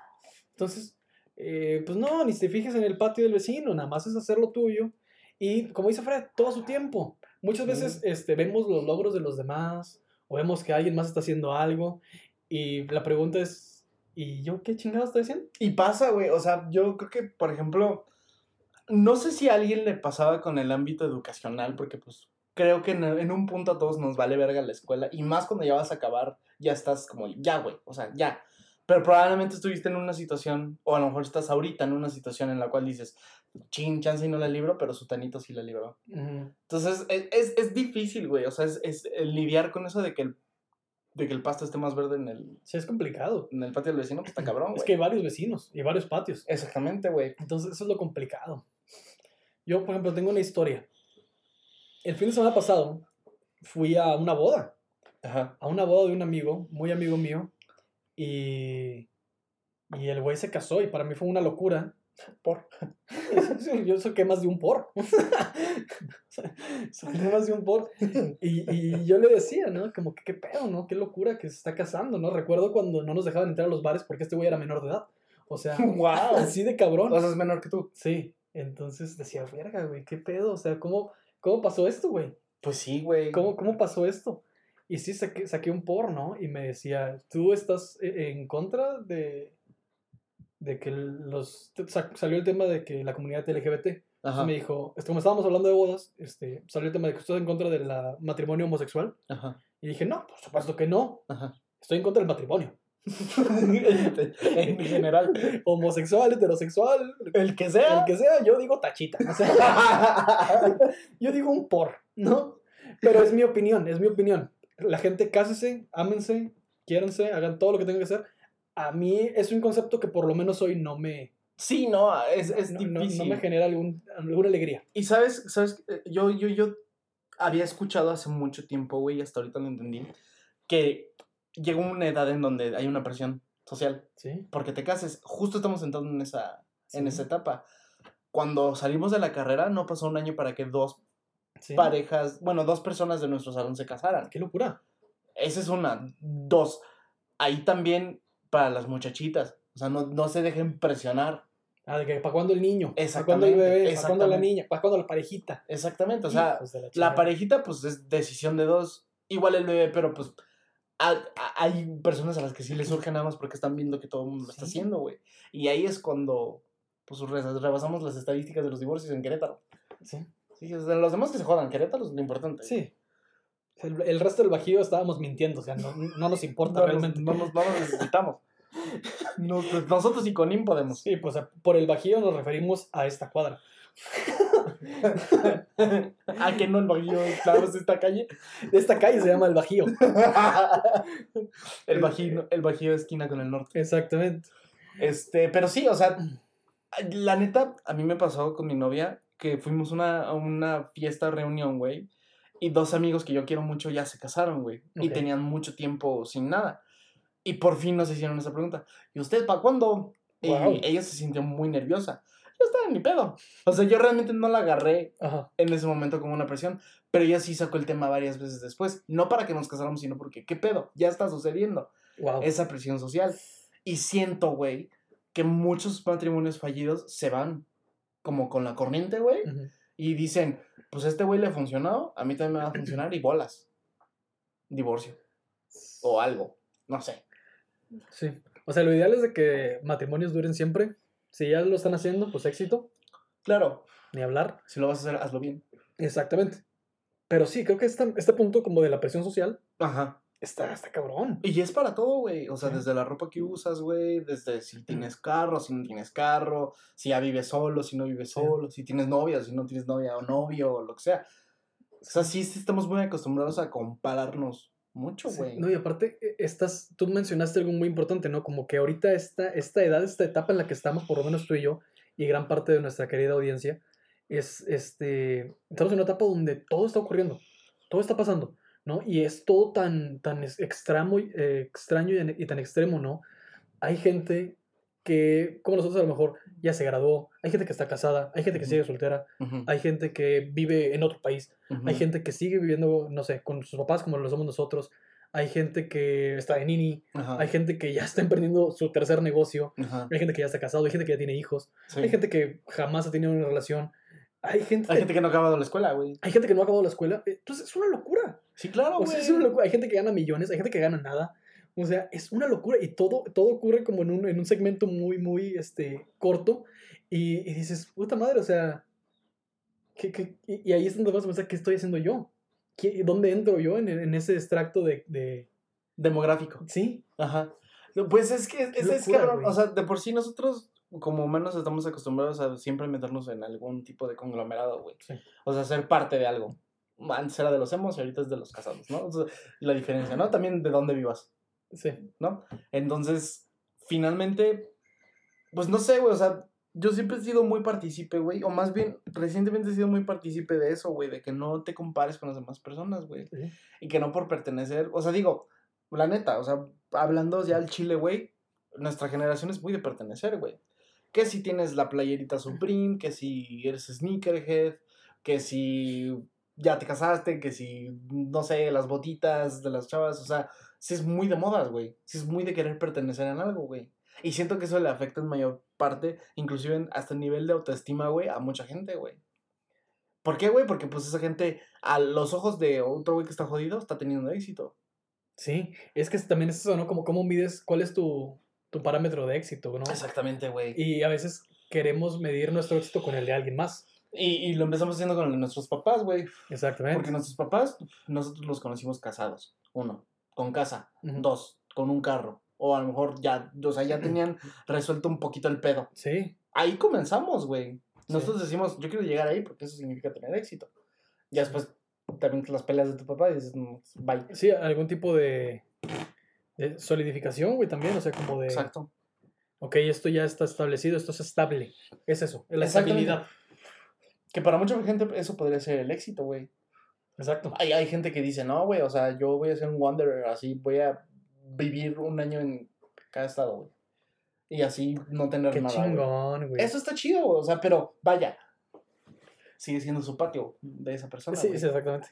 Entonces, eh, pues no, ni te fijes en el patio del vecino, nada más es hacer lo tuyo. Y como dice Fred, todo su tiempo. Muchas veces este, vemos los logros de los demás o vemos que alguien más está haciendo algo y la pregunta es, ¿y yo qué chingados estoy haciendo? Y pasa, güey, o sea, yo creo que, por ejemplo, no sé si a alguien le pasaba con el ámbito educacional, porque pues creo que en, en un punto a todos nos vale verga la escuela, y más cuando ya vas a acabar, ya estás como, ya, güey, o sea, ya. Pero probablemente estuviste en una situación, o a lo mejor estás ahorita en una situación en la cual dices, chin, chance y no la libro, pero su tanito sí la libró. Entonces, es, es, es difícil, güey, o sea, es, es lidiar con eso de que el, de que el pasto esté más verde en el, Sí, es complicado. en el patio del vecino, pues está cabrón, Es que hay varios vecinos y varios patios. Exactamente, güey. Entonces, eso es lo complicado. Yo, por ejemplo, tengo una historia. El fin de semana pasado fui a una boda, Ajá. a una boda de un amigo, muy amigo mío, y, y el güey se casó y para mí fue una locura. Por. (laughs) Yo saqué más de un por. (laughs) saqué más de un por. Y, y yo le decía, ¿no? Como que qué pedo, ¿no? Qué locura que se está casando, ¿no? Recuerdo cuando no nos dejaban entrar a los bares porque este güey era menor de edad. O sea, (laughs) ¡Wow! así de cabrón. O sea, es menor que tú. Sí, entonces decía, verga, güey, ¿qué pedo? O sea, ¿cómo, cómo pasó esto, güey? Pues sí, güey. ¿Cómo, ¿Cómo pasó esto? Y sí, saqué, saqué un por, ¿no? Y me decía, ¿tú estás e- en contra de, de que los... Salió el tema de que la comunidad LGBT. Ajá. Me dijo, este, como estábamos hablando de bodas, este, salió el tema de que estás en contra del matrimonio homosexual. Ajá. Y dije, no, por supuesto que no. Ajá. Estoy en contra del matrimonio. (laughs) en general. Homosexual, heterosexual, El que sea. el que sea, yo digo tachita. O sea, (laughs) yo digo un por. ¿no? Pero es mi opinión, es mi opinión. La gente cásese, ámense, quiéranse, hagan todo lo que tengan que hacer. A mí es un concepto que por lo menos hoy no me, Sí, no, es, es no, no- difícil. no me genera algún, alguna alegría. Y sabes, sabes, Eh, yo, yo, yo había escuchado hace mucho tiempo, güey, hasta ahorita lo entendí, que llega una edad en donde hay una presión social. Sí. Porque te cases, justo estamos entrando en esa, en Sí. esa etapa. Cuando salimos de la carrera, no pasó un año para que dos sí. parejas, bueno, dos personas de nuestro salón se casaran. Qué locura. Esa es una. Dos, ahí también para las muchachitas. O sea, no, no se dejen presionar. Ah, de que para cuándo el niño, para cuándo el bebé, para cuándo la niña, para cuándo la parejita. Exactamente, o sea, la chingada. parejita, pues es decisión de dos. Igual el bebé, pero pues a- a- hay personas a las que sí les surge nada más porque están viendo que todo el mundo lo está Sí. haciendo, güey. Y ahí es cuando pues re- rebasamos las estadísticas de los divorcios en Querétaro. Sí. Sí, o sea, los demás que se jodan, Querétaro es lo importante. Sí. El, el resto del bajío estábamos mintiendo, o sea, no, no nos importa No, realmente. no, nos, no nos necesitamos. (laughs) Nos- nosotros y Conim podemos. Sí, pues por el bajío nos referimos a esta cuadra. (laughs) ¿A que no el Bajío, claro, es esta calle? Esta calle se llama el bajío. el Bajío, el Bajío esquina con el norte. Exactamente. Este, pero sí, o sea, la neta, a mí me pasó con mi novia que fuimos una, a una fiesta, reunión, güey, y dos amigos que yo quiero mucho ya se casaron, güey, y Ok. tenían mucho tiempo sin nada. Y por fin nos hicieron esa pregunta. ¿Y usted para cuándo? Guau. Y ella se sintió muy nerviosa. Yo estaba en mi pedo. O sea, yo realmente no la agarré Ajá. en ese momento como una presión, pero ella sí sacó el tema varias veces después. No para que nos casáramos, sino porque, ¿qué pedo? Ya está sucediendo Wow. esa presión social. Y siento, güey, que muchos matrimonios fallidos se van como con la corriente, güey, y dicen, pues a este güey le funcionó, a mí también me va a funcionar y bolas. Divorcio. O algo. No sé. Sí. O sea, lo ideal es de que matrimonios duren siempre. Si ya lo están haciendo, pues éxito, Claro, ni hablar. si lo vas a hacer, hazlo bien. Exactamente. Pero sí, creo que este, este punto como de la presión social Ajá. está, está cabrón. Y es para todo, güey. O sea, Sí. desde la ropa que usas, güey, desde si tienes carro, si no tienes carro, si ya vives solo, si no vives Sí. solo, si tienes novia, si no tienes novia o novio, o lo que sea. O sea, sí, sí estamos muy acostumbrados a compararnos mucho, Sí, güey. No, y aparte, e- estás, tú mencionaste algo muy importante, ¿no? Como que ahorita esta, esta edad, esta etapa en la que estamos, por lo menos tú y yo, y gran parte de nuestra querida audiencia, es, este, estamos en una etapa donde todo está ocurriendo, todo está pasando, ¿no? Y es todo tan, tan extremo, eh, extraño y, y tan extremo, ¿no? Hay gente que, como nosotros a lo mejor, ya se graduó, hay gente que está casada, hay gente que sigue soltera, hay gente que vive en otro país, hay gente que sigue viviendo, no sé, con sus papás como lo somos nosotros. Hay gente que está en. Ajá, Hay gente que ya está emprendiendo su tercer negocio. Hay gente que ya está casado. Hay gente que ya tiene hijos. sí. Hay gente que jamás ha tenido una relación. Hay gente, Hay gente que no ha acabado la escuela, güey. hay gente que no ha acabado la escuela. Entonces es una locura. Sí, claro, O güey. sea, es una locura. Hay gente que gana millones. Hay gente que gana nada. O sea, es una locura. Y todo, todo ocurre como en un, en un segmento muy, muy este, corto. Y, y dices, puta madre, o sea. ¿qué- qué- y, y ahí es donde vas a pensar, ¿qué estoy haciendo yo? ¿Qué- ¿Dónde entro yo en, en ese extracto de, de... Demográfico. Sí, Ajá. No, Pues es que es, es cabrón. O sea, de por sí nosotros, como humanos, estamos acostumbrados a siempre meternos en algún tipo de conglomerado, güey. Sí. O sea, ser parte de algo. Antes era de los hemos y ahorita es de los casados, ¿no? O sea, la diferencia, ¿no? También de dónde vivas, sí. ¿no? Entonces, finalmente, pues no sé, güey, o sea, yo siempre he sido muy partícipe, güey, o más bien, recientemente he sido muy partícipe de eso, güey, de que no te compares con las demás personas, güey. sí. Y que no por pertenecer, o sea, digo, la neta, o sea, hablando ya al chile, güey, nuestra generación es muy de pertenecer, güey. Que si tienes la playerita Supreme, que si eres sneakerhead, que si ya te casaste, que si, no sé, las botitas de las chavas, o sea, sí es muy de modas, güey. Sí es muy de querer pertenecer en algo, güey. Y siento que eso le afecta en mayor parte, inclusive en- hasta el nivel de autoestima, güey, a mucha gente, güey. ¿Por qué, güey? Porque pues esa gente, a los ojos de otro güey que está jodido, está teniendo éxito. Sí, es que también es eso, ¿no? Como cómo mides, cuál es tu, tu parámetro de éxito, ¿no? Exactamente, güey. Y a veces queremos medir nuestro éxito con el de alguien más. Y, y lo empezamos haciendo con nuestros papás, güey. Exactamente. Porque nuestros papás, nosotros los conocimos casados. Uno, con casa. Dos, con un carro. O a lo mejor ya, o sea, ya (clears throat) tenían resuelto un poquito el pedo. Sí, Ahí comenzamos, güey. Sí. Nosotros decimos, yo quiero llegar ahí porque eso significa tener éxito. Ya después también las peleas de tu papá y dices, "No, bye. Sí, algún tipo de, de solidificación, güey, también. O sea, como de. Exacto. Ok, esto ya está establecido, esto es estable. Es eso, es la estabilidad. Que para mucha gente eso podría ser el éxito, güey. Exacto. Hay, hay gente que dice, no, güey, o sea, yo voy a ser un wanderer, así voy a vivir un año en cada estado, güey. Y así no tener Qué nada. chingón, güey. Eso está chido, güey, o sea, pero vaya. Sigue siendo su patio de esa persona. Sí, güey. sí, exactamente.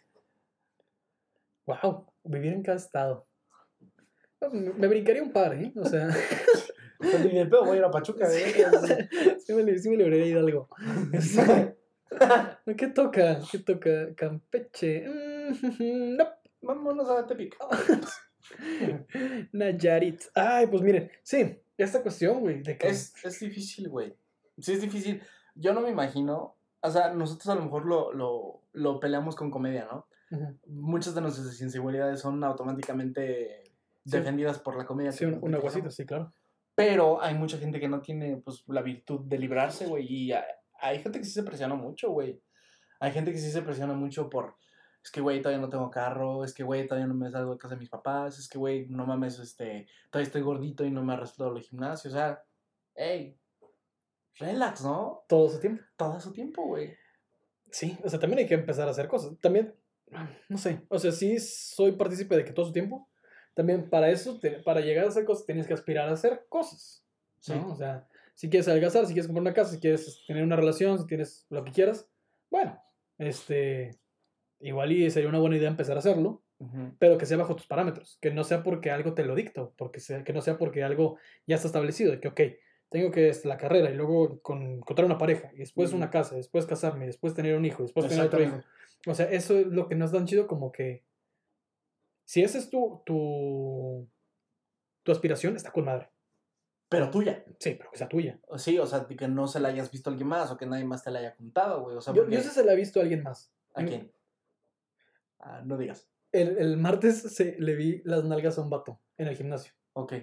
Wow, vivir en cada estado. Me me brincaría un par, ¿eh? O sea, (laughs) ni de pedo voy a ir a Pachuca, sí (laughs) me, li- sí me libraría de algo. (laughs) (laughs) ¿Qué toca? ¿Qué toca? Campeche. Mm, (laughs) no. Vámonos a Tepic. (laughs) Nayarit. Ay, pues miren, sí, esta cuestión, güey, de que... Es, es difícil, güey. Sí, es difícil. Yo no me imagino. O sea, nosotros a lo mejor lo, lo, lo peleamos con comedia, ¿no? Muchas de nuestras inseguridades son automáticamente Sí. defendidas por la comedia. Sí, un, un aguacito, sí, claro. Pero hay mucha gente que no tiene pues la virtud de librarse, güey. Y hay, gente que sí se presiona mucho, güey. Hay gente que sí se presiona mucho por. Es que, güey, todavía no tengo carro. Es que, güey, todavía no me salgo de casa de mis papás. Es que, güey, no mames, este. Todavía estoy gordito y no me ha resultado el gimnasio. O sea, hey, relax, ¿no? Todo su tiempo. Todo su tiempo, güey. Sí, o sea, también hay que empezar a hacer cosas. También, no sé, o sea, sí soy partícipe de que todo su tiempo. También para eso, te- para llegar a hacer cosas, tienes que aspirar a hacer cosas. Sí. ¿no? O sea, si quieres adelgazar, si quieres comprar una casa, si quieres tener una relación, si tienes lo que quieras, bueno, este, igual y sería una buena idea empezar a hacerlo, Ujú. pero que sea bajo tus parámetros, que no sea porque algo te lo dicta, porque sea, que no sea porque algo ya está establecido, que, ok, tengo que este, la carrera y luego con, encontrar una pareja, y después una casa, después casarme, después tener un hijo, después tener otro hijo. O sea, eso es lo que no es tan chido como que si esa es tu, tu, tu aspiración, está con madre. Pero tuya. Sí, pero que sea tuya. Sí, o sea, que no se la hayas visto a alguien más o que nadie más te la haya contado, güey. O sea, Yo, porque- yo sí se la he visto a alguien más. ¿A quién? Ah, no digas. El, el martes se, le vi las nalgas a un vato en el gimnasio. Ok.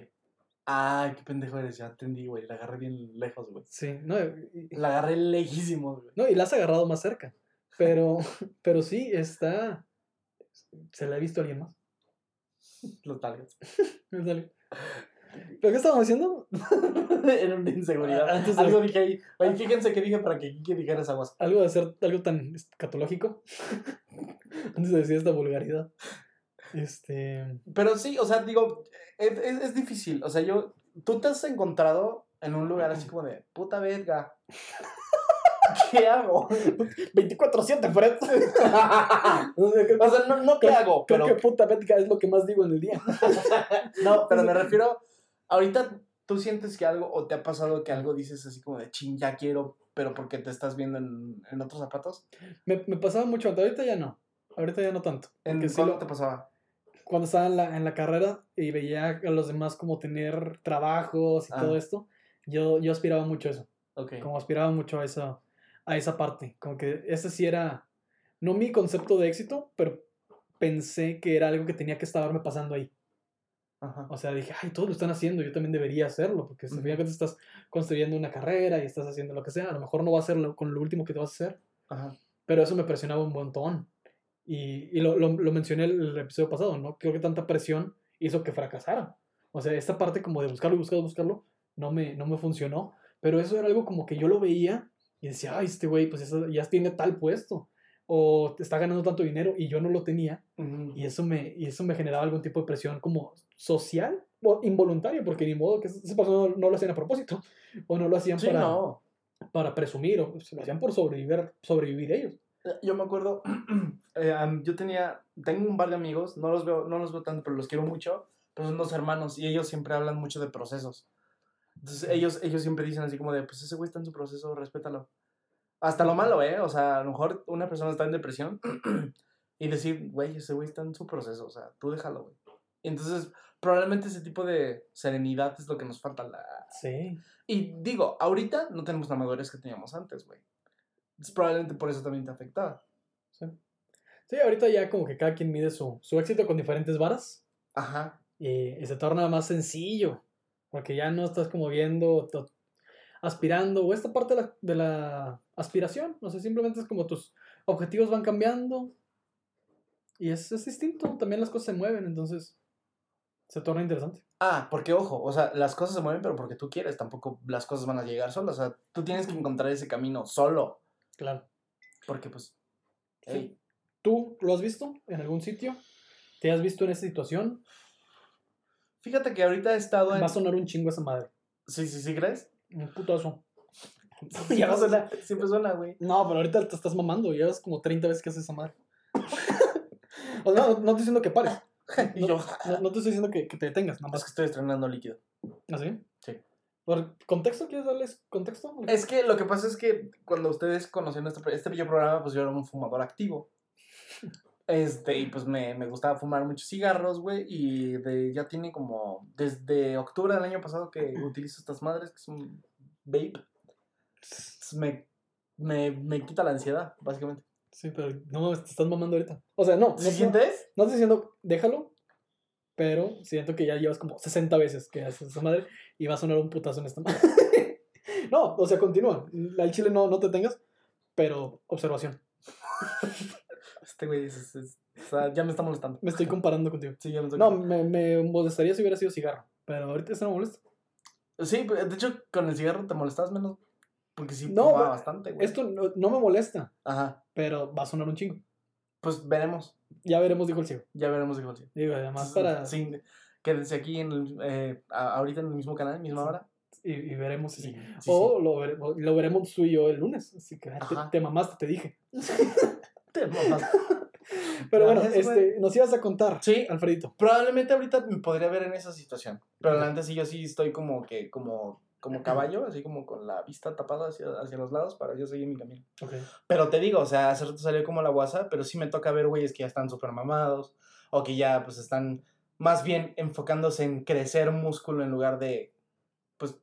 Ay, qué pendejo eres, ya entendí, güey. La agarré bien lejos, güey. Sí, no, y, La agarré lejísimos, güey. no, y la has agarrado más cerca. Pero, (laughs) pero sí, está. Se la he visto a alguien más. Los talgas. Dale. (laughs) ¿Pero qué estábamos haciendo? (laughs) Era una inseguridad. Ah, Algo dije ahí. Oye, fíjense que dije para que Kiki dijera esa guasa. Algo de ser algo tan escatológico. (laughs) Antes de decir esta vulgaridad. Este. Pero sí, o sea, digo, es, es, es difícil. O sea, yo. Tú te has encontrado en un lugar así como de puta verga. (laughs) ¿Qué hago? 24-7, Fred. o sea, no, no qué hago, Creo pero. que puta bética es lo que más digo en el día. No, pero me refiero. Ahorita tú sientes que algo, o te ha pasado que algo dices así como de ching, ya quiero, pero porque te estás viendo en, en otros zapatos. Me, me pasaba mucho antes, ahorita ya no. Ahorita ya no tanto. ¿En sí cuándo lo- te pasaba? cuando estaba en la, en la carrera y veía a los demás como tener trabajos y Ah. todo esto, yo, yo aspiraba mucho a eso. Ok. Como aspiraba mucho a esa, a esa parte. Como que ese sí era, no mi concepto de éxito, pero pensé que era algo que tenía que estarme pasando ahí. Ajá. O sea, dije, ay, todos lo están haciendo, yo también debería hacerlo, porque si al final de cuentas estás construyendo una carrera y estás haciendo lo que sea, a lo mejor no va a ser lo- con lo último que te vas a hacer, Ajá. pero eso me presionaba un montón. Y, y lo, lo, lo mencioné el, el episodio pasado, ¿no? Creo que tanta presión hizo que fracasara. O sea, esta parte como de buscarlo, buscarlo, buscarlo, no me, no me funcionó. Pero eso era algo como que yo lo veía y decía, ay, este güey, pues ya- ya tiene tal puesto. O está ganando tanto dinero y yo no lo tenía. Ujú. Y eso me, y eso me generaba algún tipo de presión como social o involuntaria, porque ni modo que esa persona no, no lo hacían a propósito. O no lo hacían Sí, para, no. para presumir, o se lo hacían por sobrevivir, sobrevivir ellos. Yo me acuerdo, (clears throat) eh, yo tenía, tengo un par de amigos, no los veo, no los veo tanto, pero los quiero mucho, pero son dos hermanos y ellos siempre hablan mucho de procesos. Entonces ellos, ellos siempre dicen así como de, pues ese güey está en su proceso, respétalo. Hasta lo malo, ¿eh? O sea, a lo mejor una persona está en depresión (clears throat) y decir, güey, ese güey está en su proceso, o sea, tú déjalo, güey. Entonces, probablemente ese tipo de serenidad es lo que nos falta. La... Sí. Y digo, ahorita no tenemos la madurez que teníamos antes, güey. Probablemente por eso también te afectaba. Sí. Sí, ahorita ya como que cada quien mide su, su éxito con diferentes varas Ajá. y, y se torna más sencillo, porque ya no estás como viendo, aspirando, o esta parte de la, de la aspiración, o sea, simplemente es como tus objetivos van cambiando Y es, es distinto, también las cosas se mueven, entonces se torna interesante. Ah, porque ojo, o sea, las cosas se mueven, pero porque tú quieres, tampoco las cosas van a llegar solas. O sea, tú tienes que encontrar ese camino solo. Claro. Porque, pues. Sí. ¿Tú lo has visto en algún sitio? ¿Te has visto en esa situación? Fíjate que ahorita he estado en. Va a sonar un chingo esa madre. Sí, sí, sí, ¿crees? Un putazo. (laughs) Ya suena, siempre suena, güey. No, pero ahorita te estás mamando. Llevas como 30 veces que haces esa madre. (laughs) o sea, no, no estoy diciendo que pares. Y (laughs) No, yo. no, no te estoy diciendo que, que te detengas, nada Es que estoy estrenando líquido. ¿Así? Sí. ¿Por contexto? ¿Quieres darles contexto? Es que lo que pasa es que cuando ustedes conocieron este, este bello programa, pues yo era un fumador activo. Este, y pues me, me gustaba fumar muchos cigarros, güey. Y de, ya tiene como. Desde octubre del año pasado que utilizo estas madres, que son vape. Entonces, Me, me, me quita la ansiedad, básicamente. Sí, pero no, te estás mamando ahorita. O sea, no. No, ¿Sí no, sientes? no estoy diciendo déjalo, pero siento que ya llevas como 60 veces que haces esa madre y va a sonar un putazo en esta madre. (laughs) no, o sea, continúa. Al chile no, no te tengas, pero observación. (laughs) Este güey es, es- es- ya me está molestando. Me estoy comparando contigo. (laughs) Sí, ya me estoy No, me, me molestaría si hubiera sido cigarro, pero ahorita eso no molesta. Sí, de hecho, con el cigarro te molestabas menos. Porque sí, No, fumaba bastante, güey. Esto no, no me molesta, Ajá. pero va a sonar un chingo. Pues veremos. Ya veremos, dijo el ciego. Ya veremos, digo, sí. Digo, además para... Sí, quédense aquí en el, eh, ahorita en el mismo canal, misma Sí. hora. Y, y veremos si... Sí, sí, o Lo, veremos, lo veremos tú y yo el lunes. Así que te, te mamaste, te dije. (laughs) sí. Te mamas. Pero bueno, este, nos ibas a contar, Sí. Alfredito. Probablemente ahorita me podría ver en esa situación. Pero antes sí, yo sí estoy como que, como, como caballo, así como con la vista tapada hacia, hacia los lados para yo seguir mi camino. Pero te digo, o sea, hace rato salió como la guasa, pero sí me toca ver güeyes que ya están súper mamados o que ya pues están más bien enfocándose en crecer músculo en lugar de, pues,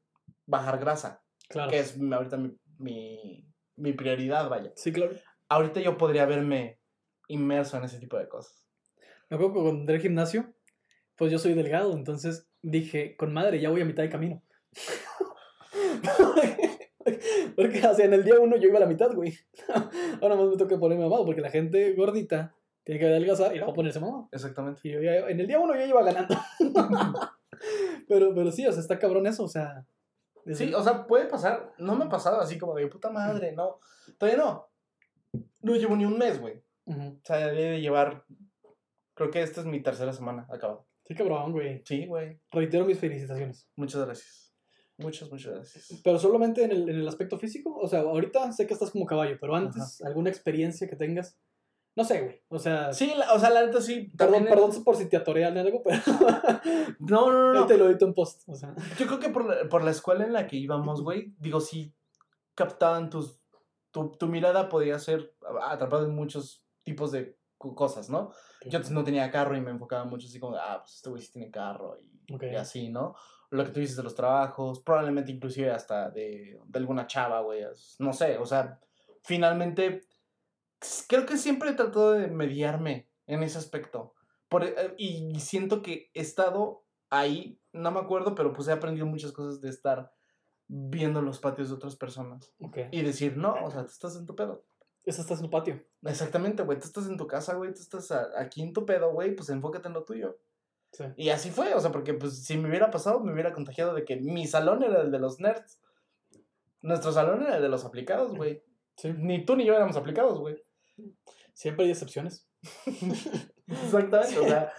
bajar grasa, Claro. que es ahorita mi, mi, mi prioridad, vaya. Sí, claro. Ahorita yo podría verme inmerso en ese tipo de cosas. Me acuerdo que cuando entré al gimnasio, pues yo soy delgado, entonces dije, con madre, ya voy a mitad de camino. (laughs) porque, o sea, en el día uno yo iba a la mitad, güey. (laughs) Ahora más me toca ponerme mamado, porque la gente gordita tiene que adelgazar y luego ponerse mamado. Exactamente. Y yo ya- en el día uno yo iba ganando. (laughs) pero, pero sí, o sea, está cabrón eso, o sea. desde- Sí, o sea, puede pasar. No me ha pasado así como de puta madre, no. Todavía no. No llevo ni un mes, güey. Ujú. O sea, debe de llevar. Creo que esta es mi tercera semana acabado. Sí, cabrón, güey. Sí, güey. Reitero mis felicitaciones. Muchas gracias. Muchas, muchas gracias. Pero solamente en el, en el aspecto físico. O sea, ahorita sé que estás como caballo, pero antes, alguna experiencia que tengas. No sé, güey. O sea, Sí, la- o sea, la neta sí. perdón, perdón por si te atorean algo, pero (laughs) No, no, no. no. te lo edito en post. O sea, Yo creo que por la, por la escuela en la que íbamos, güey, digo, sí captaban tus. Tu, tu mirada podía ser atrapada en muchos tipos de co- cosas, ¿no? Yo antes no tenía carro y me enfocaba mucho así como, ah, pues este güey sí tiene carro y, así, ¿no? Lo que tú dices de los trabajos, probablemente inclusive hasta de, de alguna chava, güey, no sé, o sea, finalmente creo que siempre he tratado de mediarme en ese aspecto. Por, eh, y siento que he estado ahí, no me acuerdo, pero pues he aprendido muchas cosas de estar viendo los patios de otras personas ok. y decir, no, o sea, tú estás en tu pedo. Eso estás en tu patio. Exactamente, güey, tú estás en tu casa, güey, tú estás aquí en tu pedo, güey, pues enfócate en lo tuyo. Sí. Y así fue, o sea, porque pues si me hubiera pasado, me hubiera contagiado de que mi salón era el de los nerds. Nuestro salón era el de los aplicados, güey. Sí. Ni tú ni yo éramos aplicados, güey. Siempre hay excepciones. (laughs) Exactamente, o sea,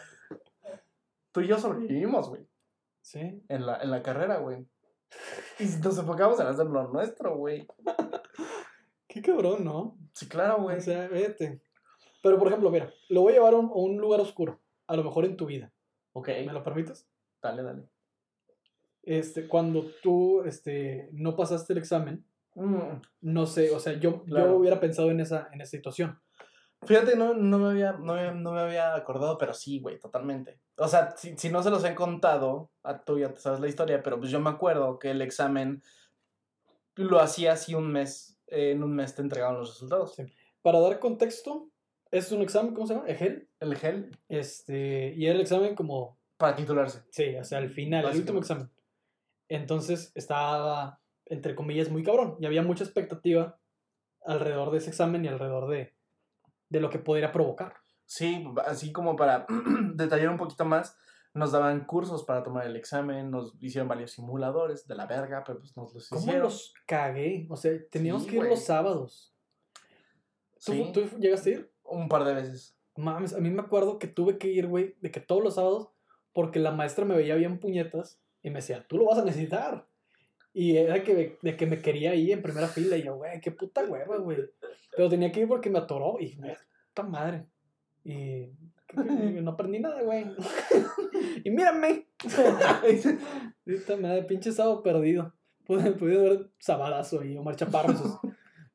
(laughs) tú y yo sobrevivimos, güey, Sí. en la, en la carrera, güey. (laughs) Y nos enfocamos en hacer lo nuestro, güey. (laughs) Qué cabrón, ¿no? Sí, claro, güey. O sea, vete. Pero, por ejemplo, mira, lo voy a llevar a un, a un lugar oscuro. A lo mejor en tu vida. ok, ¿Me lo permites? dale, dale. Este, cuando tú este, no pasaste el examen, Mm, no sé, o sea, yo, Claro. yo hubiera pensado en esa, en esa situación. Fíjate, no, no, me había, no, me, no me había acordado, pero sí, güey, totalmente. O sea, si, si no se los he contado, a tú ya te sabes la historia, pero pues yo me acuerdo que el examen lo hacía así un mes, eh, en un mes te entregaban los resultados. Sí. Para dar contexto, es un examen, ¿cómo se llama? EGEL. El gel Este, y era el examen como, para titularse. sí, o sea, al final, el último examen. Entonces estaba, entre comillas, muy cabrón. Y había mucha expectativa alrededor de ese examen y alrededor de, de lo que podría provocar. Sí, así como para (clears throat) detallar un poquito más, nos daban cursos para tomar el examen, nos hicieron varios simuladores de la verga, pero pues nos los ¿Cómo hicieron. los cagué? O sea, teníamos Sí, que ir los sábados. ¿Tú, Sí, ¿Tú llegaste a ir? un par de veces. Mames, a mí me acuerdo que tuve que ir, güey, de que todos los sábados, porque la maestra me veía bien puñetas y me decía, tú lo vas a necesitar. Y era que, me- de que me quería ahí en primera fila y yo, güey, qué puta hueva, güey. Pero tenía que ir porque me atoró y, güey, puta madre. Y no aprendí nada, güey. (laughs) y mírame. (laughs) Puta madre, pinche sábado perdido. Pude, pude ver Sabadazo y Omar Chaparro y sus,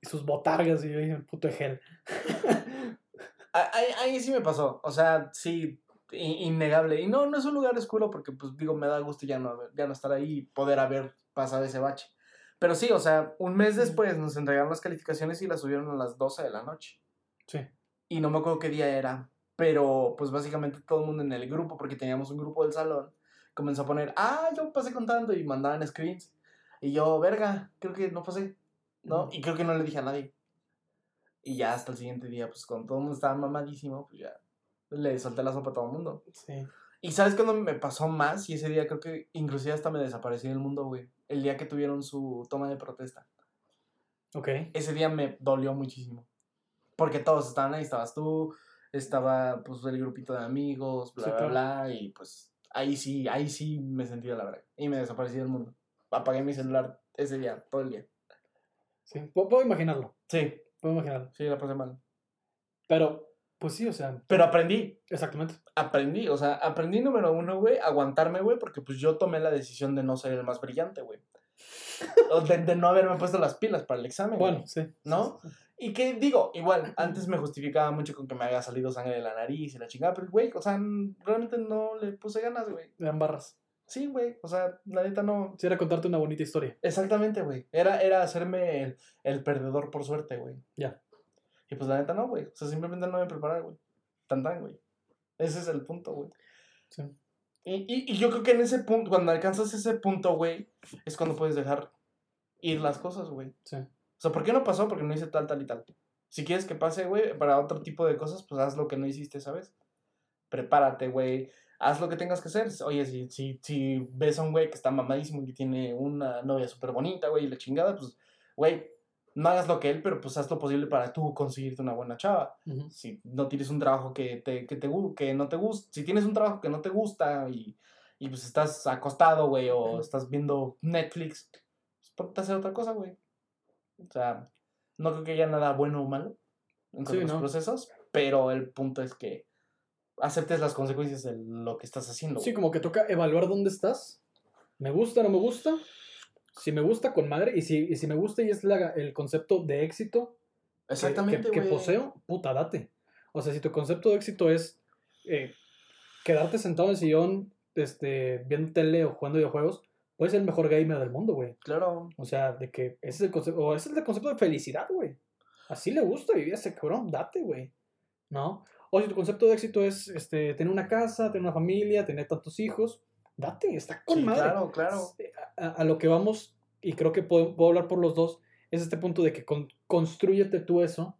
y sus botargas y yo dije, puto gel. (laughs) Ah, Ahí, ahí sí me pasó, o sea, sí, innegable. Y no, no es un lugar oscuro porque, pues, digo, me da gusto ya no, ya no estar ahí y poder haber pasado ese bache. Pero sí, o sea, un mes después nos entregaron las calificaciones y las subieron a las 12 de la noche. Sí. Y no me acuerdo qué día era, pero pues básicamente todo el mundo en el grupo, porque teníamos un grupo del salón, comenzó a poner, ah, yo pasé contando y mandaban screens. Y yo, verga, creo que no pasé, ¿no? Y creo que no le dije a nadie. Y ya hasta el siguiente día, pues cuando todo el mundo estaba mamadísimo, pues ya le solté la sopa a todo el mundo. Sí. Y ¿sabes cuándo me pasó más? Y ese día creo que inclusive hasta me desaparecí del mundo, güey. El día que tuvieron su toma de protesta. Ok. Ese día me dolió muchísimo. Porque todos estaban ahí, estabas tú, estaba pues el grupito de amigos, bla, Sí, bla, claro. bla. Y pues ahí sí, ahí sí me sentí la verdad. Y me desaparecí del mundo. Apagué mi celular ese día, todo el día. Sí. Puedo imaginarlo. Sí, Puedo imaginarlo. sí, la pasé mal. Pero, pues sí, o sea, Pero aprendí, exactamente. aprendí, o sea, aprendí número uno, güey, aguantarme, güey, porque pues yo tomé la decisión de no ser el más brillante, güey. De, de no haberme puesto las pilas para el examen. güey. Bueno, sí. ¿No? Y que digo, igual, antes me justificaba mucho con que me había salido sangre de la nariz y la chingada, pero güey, o sea, realmente no le puse ganas, güey. Eran barras. Sí, güey, o sea, la neta no. Quisiera contarte una bonita historia. Exactamente, güey. Era, era hacerme el, el perdedor por suerte, güey. Ya. Y pues la neta no, güey. O sea, simplemente no me preparé, güey. Tan tan, güey. Ese es el punto, güey. Sí. Y, y, y yo creo que en ese punto, cuando alcanzas ese punto, güey, es cuando puedes dejar ir las cosas, güey. Sí. O sea, ¿por qué no pasó? Porque no hice tal, tal y tal. Si quieres que pase, güey, para otro tipo de cosas, pues haz lo que no hiciste, ¿sabes? Prepárate, güey. Haz lo que tengas que hacer. Oye, si, si, si ves a un güey que está mamadísimo y que tiene una novia súper bonita, güey, y la chingada, pues, güey, no hagas lo que él, pero pues haz lo posible para tú conseguirte una buena chava. Ujú. Si no tienes un trabajo que, te, que, te, que no te gusta, si tienes un trabajo que no te gusta y, y pues estás acostado, güey, o estás viendo Netflix, pues ponte a hacer otra cosa, güey. O sea, no creo que haya nada bueno o malo en Sí, los no. procesos, pero el punto es que aceptes las consecuencias de lo que estás haciendo. Sí, güey. como que toca evaluar dónde estás. ¿Me gusta, no me gusta? Si me gusta, con madre. Y si, y si me gusta y es la- el concepto de éxito que- Exactamente, que, poseo, puta, date. O sea, si tu concepto de éxito es eh, quedarte sentado en el sillón este, viendo tele o jugando videojuegos, puedes ser el mejor gamer del mundo, güey. Claro. O sea, de que ese es el concepto, o ese es el concepto de felicidad, güey. Así le gusta vivir a ese cabrón, date, güey. ¿No? O si tu concepto de éxito es este, tener una casa, tener una familia, tener tantos hijos, date, está con Sí, madre. claro, claro. A, lo que vamos, y creo que puedo, puedo hablar por los dos, es este punto de que con, construyete tú eso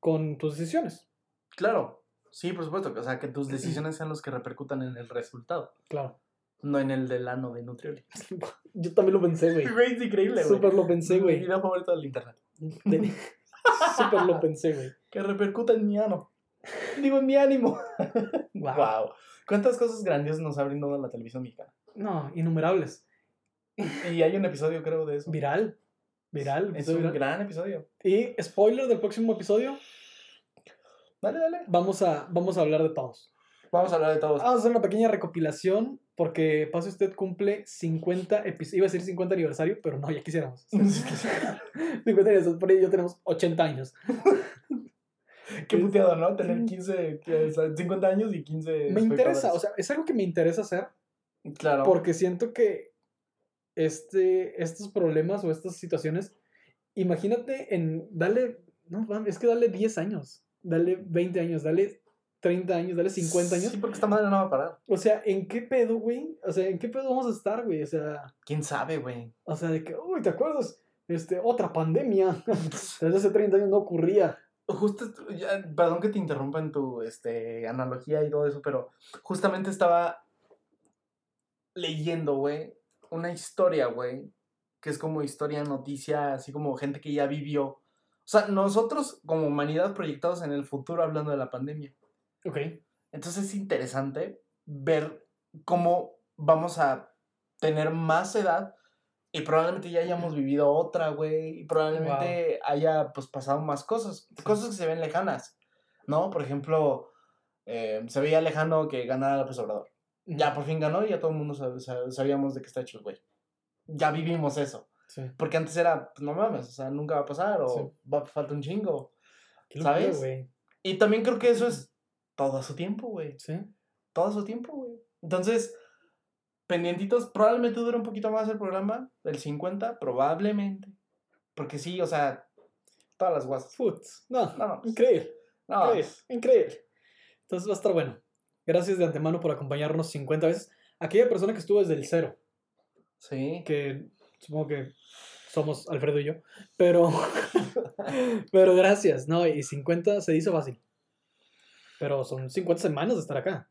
con tus decisiones. Claro. Sí, por supuesto. O sea, que tus decisiones sean los que repercutan en el resultado. Claro. No en el del ano de Nutrioli. (laughs) Yo también lo pensé, güey. Güey, es increíble, güey. Súper lo pensé, Mi güey. video favorito del internet. De- Súper lo pensé, güey. Que repercuta en mi ano. Digo, en mi ánimo. (laughs) Wow. Wow. ¿Cuántas cosas grandiosas nos ha brindado la televisión mexicana? No, innumerables. Y hay un episodio, creo, de eso. Viral. Viral. Es un viral. gran episodio. Y spoiler del próximo episodio, Dale, dale. vamos a, vamos a hablar de todos. Vamos a hablar de todos. Vamos a hacer una pequeña recopilación porque Pase Usted cumple 50 episodios. Iba a decir 50 aniversario, pero no, ya quisiéramos. (laughs) (laughs) 50 aniversario, por ahí ya tenemos 80 años. (laughs) Qué puteado, ¿no? Tener 15, que, o sea, 50 años y 15. Me interesa, o sea, es algo que me interesa hacer Claro. porque siento que este, estos problemas o estas situaciones, imagínate en, dale, no, es que dale 10 años, dale 20 años, dale 30 años, dale 50 años. Sí, porque esta madre no va a parar. O sea, ¿en qué pedo, güey? O sea, ¿en qué pedo vamos a estar, güey? O sea, ¿Quién sabe, güey? o sea, de que, uy, ¿te acuerdas? Este, otra pandemia. (laughs) Desde hace 30 años no ocurría. Justo, ya, perdón que te interrumpa en tu este, analogía y todo eso, pero justamente estaba leyendo, güey, una historia, güey, que es como historia, noticia, así como gente que ya vivió. O sea, nosotros como humanidad proyectados en el futuro hablando de la pandemia. Ok. Entonces es interesante ver cómo vamos a tener más edad y probablemente ya hayamos vivido otra, güey, y probablemente haya pues pasado más cosas, cosas que se ven lejanas, ¿no? Por ejemplo, eh, se veía lejano que ganara López Obrador. Ya por fin ganó y ya todo el mundo sab- sab- sabíamos de qué está hecho el güey. Ya vivimos eso. Sí. Porque antes era, pues no mames, o sea, nunca va a pasar o Sí. va a falta un chingo. Locura, ¿Sabes? güey. Y también creo que eso es todo su tiempo, güey. Sí. Todo su tiempo, güey. Entonces, pendientitos, probablemente dure un poquito más el programa, del 50, probablemente. Porque sí, o sea, todas las guasas. No, No, no, increíble. no, Increíble. Increíble. Entonces va a estar bueno. Gracias de antemano por acompañarnos 50 veces. Aquella persona que estuvo desde el cero, Sí. que supongo que somos Alfredo y yo, pero, (laughs) pero gracias, ¿no? Y 50 se hizo fácil. Pero son 50 semanas de estar acá,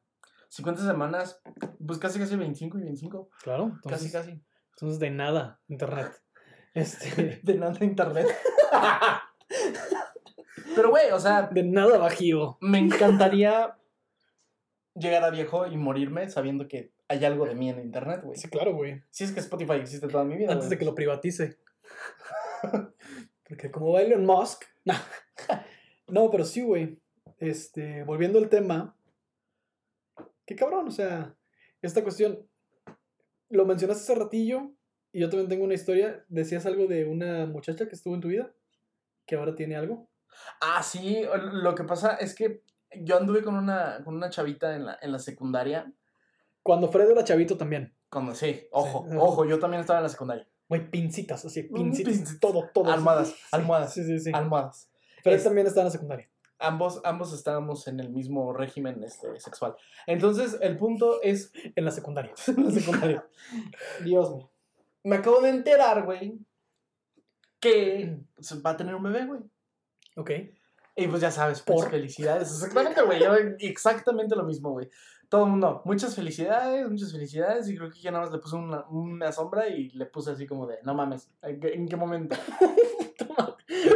50 semanas, pues casi casi 25 y 25. claro. Entonces, casi casi. entonces de nada, internet. (laughs) Este, (laughs) De nada internet. (laughs) Pero, güey, o sea, de nada bajío. me encantaría llegar a viejo y morirme sabiendo que hay algo de mí en internet, güey. Sí, claro, güey. Si es que Spotify existe toda mi vida. Antes de que lo privatice. Porque como va Elon Musk. No, pero sí, güey. Este, volviendo al tema. Qué cabrón, o sea, esta cuestión. Lo mencionaste hace ratillo. Y yo también tengo una historia. Decías algo de una muchacha que estuvo en tu vida. Que ahora tiene algo. Ah, sí, lo que pasa es que yo anduve con una, con una chavita en la, en la secundaria. Cuando Fred era chavito también. Cuando, sí, ojo, Sí. ojo, yo también estaba en la secundaria. Güey, pincitas, así, Mm, pincitas. Todo, todo. Almohadas, Sí, almohadas, Sí, sí, sí. almohadas. También está en la secundaria. Ambos, ambos estábamos en el mismo régimen este, sexual. Entonces, el punto es En la secundaria. (laughs) en la secundaria. Dios mío. Me acabo de enterar, güey, que se va a tener un bebé, güey. Ok. Y pues ya sabes, pues Por. felicidades. Exactamente, güey. Exactamente lo mismo, güey. Todo el mundo, muchas felicidades, muchas felicidades. Y creo que ya nada más le puse una, una sombra y le puse así como de, no mames, ¿en qué, en qué momento? (laughs)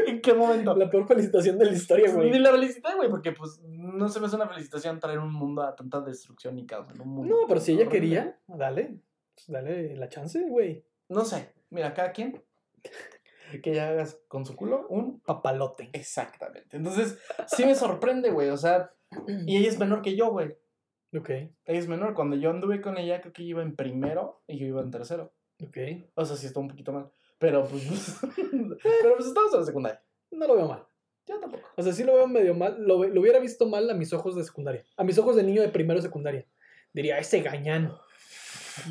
(laughs) ¿En qué momento? La peor felicitación de la historia, güey. Ni la felicité, güey, porque pues no se me hace una felicitación traer un mundo a tanta destrucción y caos en un mundo. No, pero si ella horrible. quería, dale. pues Dale la chance, güey. No sé, mira, cada quien (laughs) que ya hagas con su culo un Papalote. Exactamente. Entonces, sí me sorprende, güey. O sea, y ella es menor que yo, güey. Ok, Ella es menor. Cuando yo anduve con ella, creo que iba en primero y yo iba en tercero. ok. O sea, sí está un poquito mal. Pero pues. (laughs) pero pues estamos en la secundaria. No lo veo mal. Yo tampoco. O sea, sí lo veo medio mal. Lo, hubiera visto mal a mis ojos de secundaria. A mis ojos de niño de primero secundaria. Diría, ese gañán.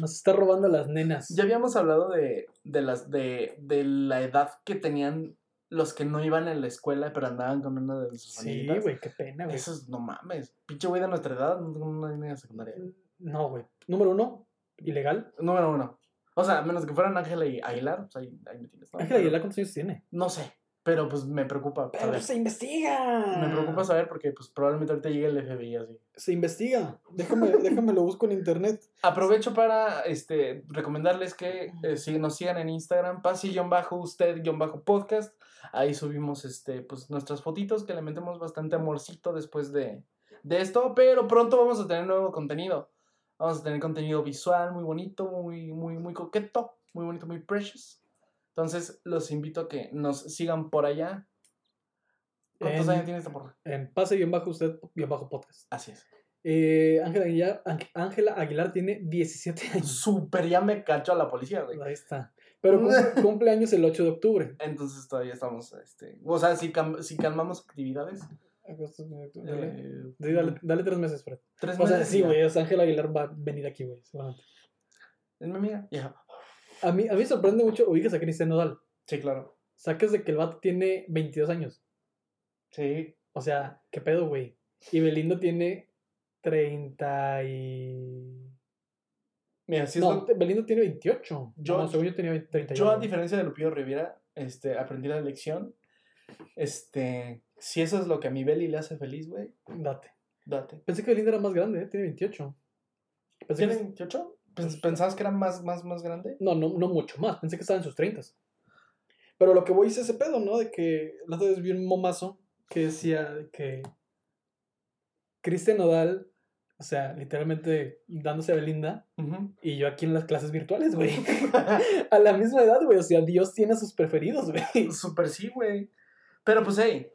Nos está robando las nenas. Ya habíamos hablado de, de las de, de la edad que tenían los que no iban en la escuela, pero andaban con una de sus Sí, güey, qué pena, güey. Eso es, no mames. Pinche güey de nuestra edad, no tengo una niña de secundaria. No, güey. Número uno, ilegal. Número uno. O sea, menos que fueran Ángela y Aguilar, pues ahí, ahí me tienes. ¿no? Ángela Aguilar, ¿cuántos años tiene? No sé, pero pues me preocupa Pero saber. se investiga. Me preocupa saber porque pues probablemente ahorita llegue el FBI así. Se investiga. Déjame, (laughs) déjame lo busco en internet. Aprovecho para este, recomendarles que eh, si nos sigan en Instagram, pasi-usted-podcast. Ahí subimos este, pues, nuestras fotitos que le metemos bastante amorcito después de, de esto. Pero pronto vamos a tener nuevo contenido. Vamos a tener contenido visual muy bonito, muy, muy, muy coqueto, muy bonito, muy precious. Entonces los invito a que nos sigan por allá. ¿Cuántos En- años tiene esta porra? En pase-usted-podcast. Así es. Eh, Ángela Aguilar, Ángel- Ángela Aguilar tiene 17 años. Súper ya me cacho a la policía, güey. Ahí está. Pero cumple, (laughs) cumple años el 8 de octubre. Entonces todavía estamos, este, o sea, si, si calmamos actividades, Agosto, dale, eh, Sí, dale, dale tres meses, Fred. tres O sea, meses sí, güey. o sea, Ángela Aguilar va a venir aquí, güey. Es mi amiga. A mí, a mí sorprende mucho, ubicas a Cristian Nodal. Sí, claro. Sacas de que el vato tiene 22 años. Sí. O sea, ¿qué pedo, güey? Y Belinda tiene 30 y... Mira, si es no, lo- te- Belinda tiene 28. Yo- no, según yo tenía 30. yo a diferencia de Lupillo Rivera, este, aprendí la lección, este, si eso es lo que a mi Beli le hace feliz, güey, date. Date. Pensé que Belinda era más grande, ¿eh? tiene 28. Pensé ¿Tiene 28? Pues, pues, ¿Pensabas que era más, más, más grande? No, no, no mucho más. Pensé que estaba en sus 30. Pero lo que voy es ese pedo, ¿no? De que la otra vez vi un momazo que decía que Cristian Nodal, o sea, literalmente dándose a Belinda, y yo aquí en las clases virtuales, güey. (laughs) (laughs) a la misma edad, güey. O sea, Dios tiene sus preferidos, güey. Súper sí, güey. Pero pues, hey,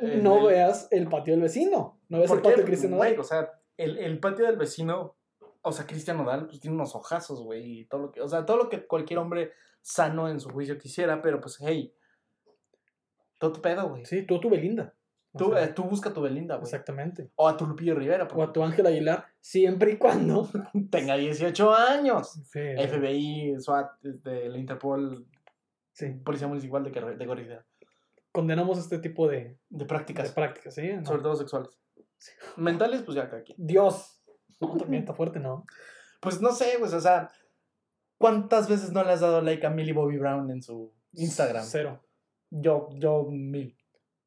no veas el patio del vecino. No veas el patio de Cristian Nodal. O sea, el, el, patio del vecino, o sea, Cristian Nodal pues, tiene unos ojazos, güey. Y todo lo que, o sea, todo lo que cualquier hombre sano en su juicio quisiera, pero pues, hey. Todo tu pedo, güey. Sí, tú tu Belinda. Tú, o sea, eh, tú, busca a tu Belinda, güey. Exactamente. O a tu Lupillo Rivera. Por o a tu Ángel Aguilar, siempre y cuando (laughs) tenga 18 años. FBI, SWAT, de la Interpol, sí. Policía Municipal de, de Corrida condenamos este tipo de, de prácticas. Prácticas, sí. Sobre todo sexuales. Mentales, pues ya acá aquí. Dios. No, también está fuerte, ¿no? Pues no sé, pues, o sea, ¿cuántas veces no le has dado like a Millie Bobby Brown en su Instagram? Cero. Yo, yo, mil.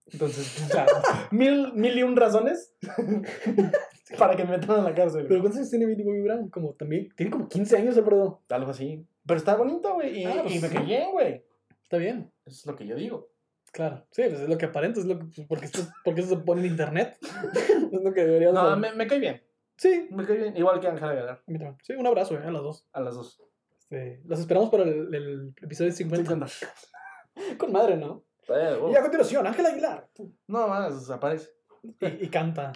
Entonces, (laughs) ya, mil, mil y un razones (laughs) para que me metan a la cárcel. Pero ¿cuántos años tiene Millie Bobby Brown? Como también, tiene como 15 años, el perdón. Algo así. Pero está bonito, güey. Y, ah, pues, y me callé, güey. Está bien. Eso es lo que yo digo. Claro, sí, pues, es lo que aparenta, es lo que, pues, porque, esto, porque esto se pone en internet. (laughs) es lo que debería No, me, me, cae bien. Sí. Me cae bien, igual que Ángela Galar. Sí, un abrazo, eh, a las dos. A las dos. Este, los esperamos para el, episodio 50. 50. (laughs) Con madre, ¿no? Eh, y a continuación, Ángel Aguilar. No más, aparece. Y, y canta.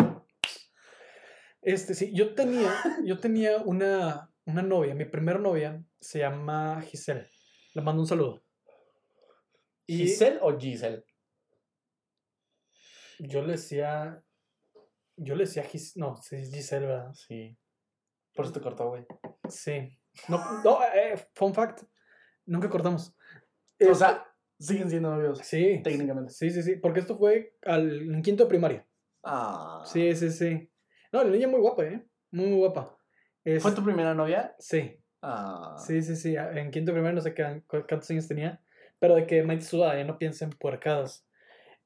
(laughs) Este, sí, yo tenía, yo tenía una, una novia, mi primera novia se llama Giselle. Le mando un saludo. ¿Giselle o Giselle? Yo le decía. Yo le decía Giselle. No, sí, Giselle, ¿verdad? Sí. Por eso te cortó, güey. Sí. No, no eh, eh fun fact. Nunca cortamos. o sea, siguen siendo novios. Sí. Técnicamente. Sí, sí, sí. Porque esto fue al en quinto de primaria. Ah. Sí, sí, sí. No, la niña muy guapa, ¿eh? Muy, muy guapa. Es- ¿Fue tu primera novia? Sí, Ah. sí, sí, sí. En quinto de primaria no sé qué, cu- cuántos años tenía. Pero de que Maite sudada, ya no piensa en puercadas.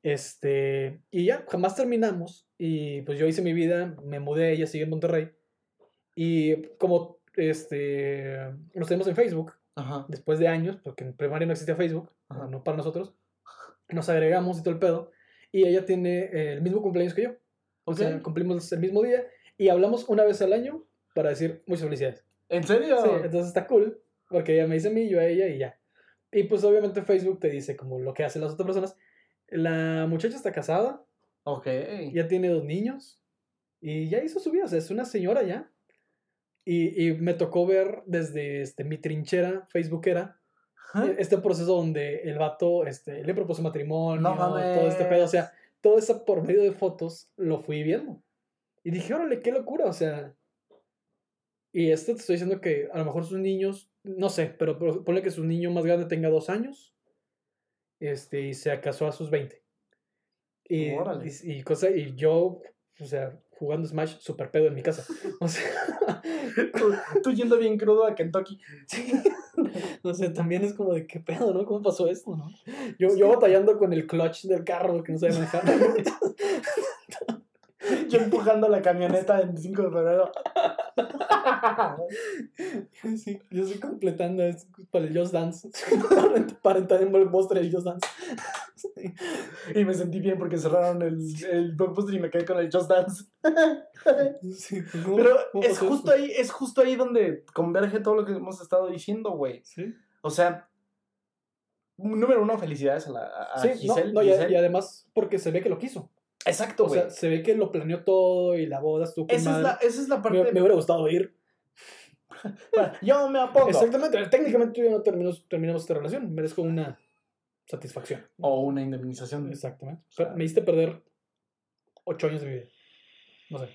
Este, y ya, jamás terminamos. Y pues yo hice mi vida, me mudé, ella sigue en Monterrey. Y como este, nos tenemos en Facebook, Ajá. después de años, porque en primaria no existía Facebook, Ajá. no para nosotros, nos agregamos y todo el pedo. Y ella tiene el mismo cumpleaños que yo. O Ok. sea, cumplimos el mismo día y hablamos una vez al año para decir muchas felicidades. ¿En serio? Sí, entonces está cool, porque ella me dice a mí, yo a ella y ya. Y pues obviamente Facebook te dice como lo que hacen las otras personas. La muchacha está casada, Ok. ya tiene dos niños y ya hizo su vida, o sea, es una señora ya. Y, y me tocó ver desde este, mi trinchera facebookera este proceso donde el vato este, le propuso matrimonio, No todo este pedo, o sea, todo eso por medio de fotos lo fui viendo. Y dije, órale, qué locura, o sea. Y esto te estoy diciendo que a lo mejor sus niños, no sé, pero ponle que su niño más grande tenga dos años, este, y se casó a sus 20. Y, Órale. y, y cosa, y yo, o sea, jugando Smash, super pedo en mi casa. (laughs) O sea, tú, tú yendo bien crudo a Kentucky. No sé, también es como de qué pedo, ¿no? ¿Cómo pasó esto, no? Yo, yo batallando con el clutch del carro que no sabía manejar. (laughs) Yo empujando la camioneta en 5 de febrero. (laughs) Sí, yo estoy completando para el Just Dance. (laughs) para, entrar en el monstruo del Just Dance. Sí. Y me sentí bien porque cerraron el, el blockbuster y me quedé con el Just Dance. Sí, pues, ¿cómo- Pero es justo ahí, es justo ahí donde converge todo lo que hemos estado diciendo, güey. Sí, O sea, número uno, felicidades a, la, a Sí, no, Giselle. no, y, Giselle. y además porque se ve que lo quiso. Exacto, O güey. sea, se ve que lo planeó todo y la boda estuvo con esa, es madre. la, esa es la parte. me, me hubiera gustado ir. (laughs) Yo me apongo. Exactamente, técnicamente yo no terminamos, terminamos esta relación. Merezco una satisfacción. O una indemnización. Exactamente. sea- Pero me hiciste perder ocho años de mi vida. No sé.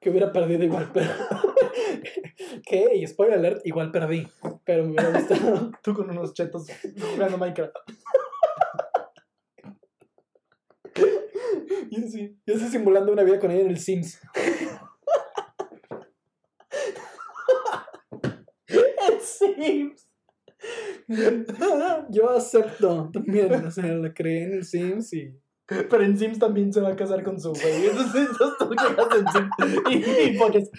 Que hubiera perdido igual, pero. (laughs) que, y spoiler alert, igual perdí. Pero me hubiera gustado. (laughs) Tú con unos chetos jugando Minecraft. Yo (laughs) sí. Yo estoy simulando una vida con ella en el Sims. (laughs) en Sims. (laughs) Yo acepto también, o sea, la creé en el Sims y... Pero en Sims también se va a casar con su güey. Entonces, entonces tú llegas en Sims y, y pones,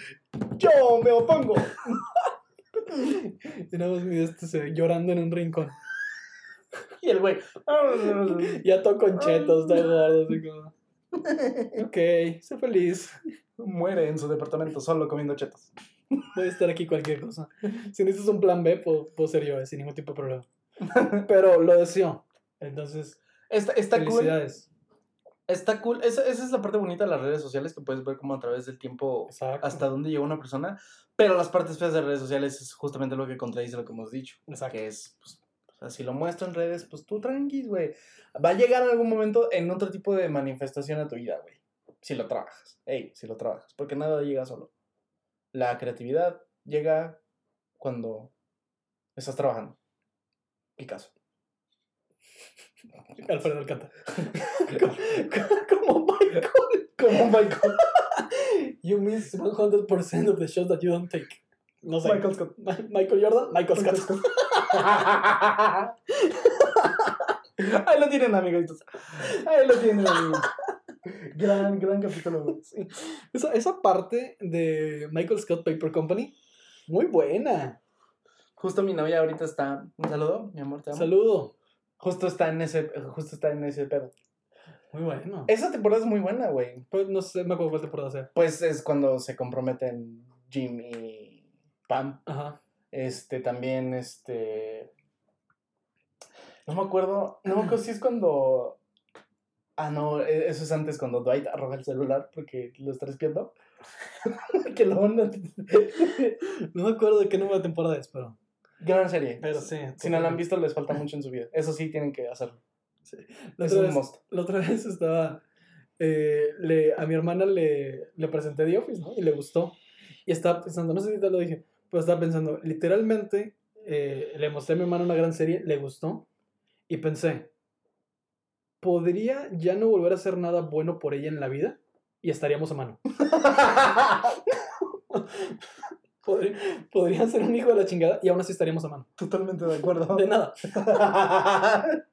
yo me opongo. Y nada más mi este llorando en un rincón. Y el güey, Ya todo con chetos, todo gordo, así como... (laughs) Ok, sé feliz. muere en su departamento solo comiendo chetos. A estar aquí cualquier cosa. Si necesitas un plan B, puedo, puedo ser yo, eh, sin ningún tipo de problema. (laughs) Pero lo deseo. Entonces, Está, está cool. felicidades. Está cool. Esa, esa es la parte bonita de las redes sociales que puedes ver como a través del tiempo Exacto. hasta dónde llegó una persona. Pero las partes feas de redes sociales es justamente lo que contradice lo que hemos dicho. Exacto. Que es, pues, o sea, si lo muestro en redes, pues tú tranquis, güey. Va a llegar en algún momento en otro tipo de manifestación a tu vida, güey. Si lo trabajas. Ey, si lo trabajas. Porque nada llega solo. La creatividad llega cuando estás trabajando. Picasso. (laughs) Alfredo Alcántara. (laughs) como, Michael. Como Michael. (laughs) You miss 100% of the shots that you don't take. No sé. Michael Scott. Michael Jordan, Michael Scott. Michael (laughs) Ahí lo tienen, amiguitos. Ahí lo tienen, amiguitos. Gran, gran capítulo. Sí. Esa, esa parte de Michael Scott Paper Company, muy buena. Justo mi novia ahorita está. Un saludo, mi amor, te amo. Saludo. Justo está en ese, justo está en ese pedo. Muy bueno. Esa temporada es muy buena, güey. Pues no sé, me acuerdo cuál temporada sea. Pues es cuando se comprometen Jim y Pam. Ajá. Este, también, este. No me acuerdo. No me acuerdo (clears throat) si es cuando. Ah, no, e- eso es antes cuando Dwight arroja el celular porque lo está espiando. (laughs) que lo van a- (laughs) No me acuerdo de qué número de temporada es, pero. Gran serie. Pero sí. Si no la han visto, les falta mucho en su vida. Eso sí, tienen que hacerlo. La Es otra, un vez, must. la otra (laughs) vez estaba. eh, le, a mi hermana le, le presenté The Office, ¿no? Y le gustó. Y estaba pensando, no sé si te lo dije, pero estaba pensando, literalmente, eh, le mostré a mi hermana una gran serie, le gustó. Y pensé, ¿podría ya no volver a hacer nada bueno por ella en la vida? Y estaríamos a mano. (laughs) Podría, podría ser un hijo de la chingada y aún así estaríamos a mano. Totalmente de acuerdo. De nada. (laughs)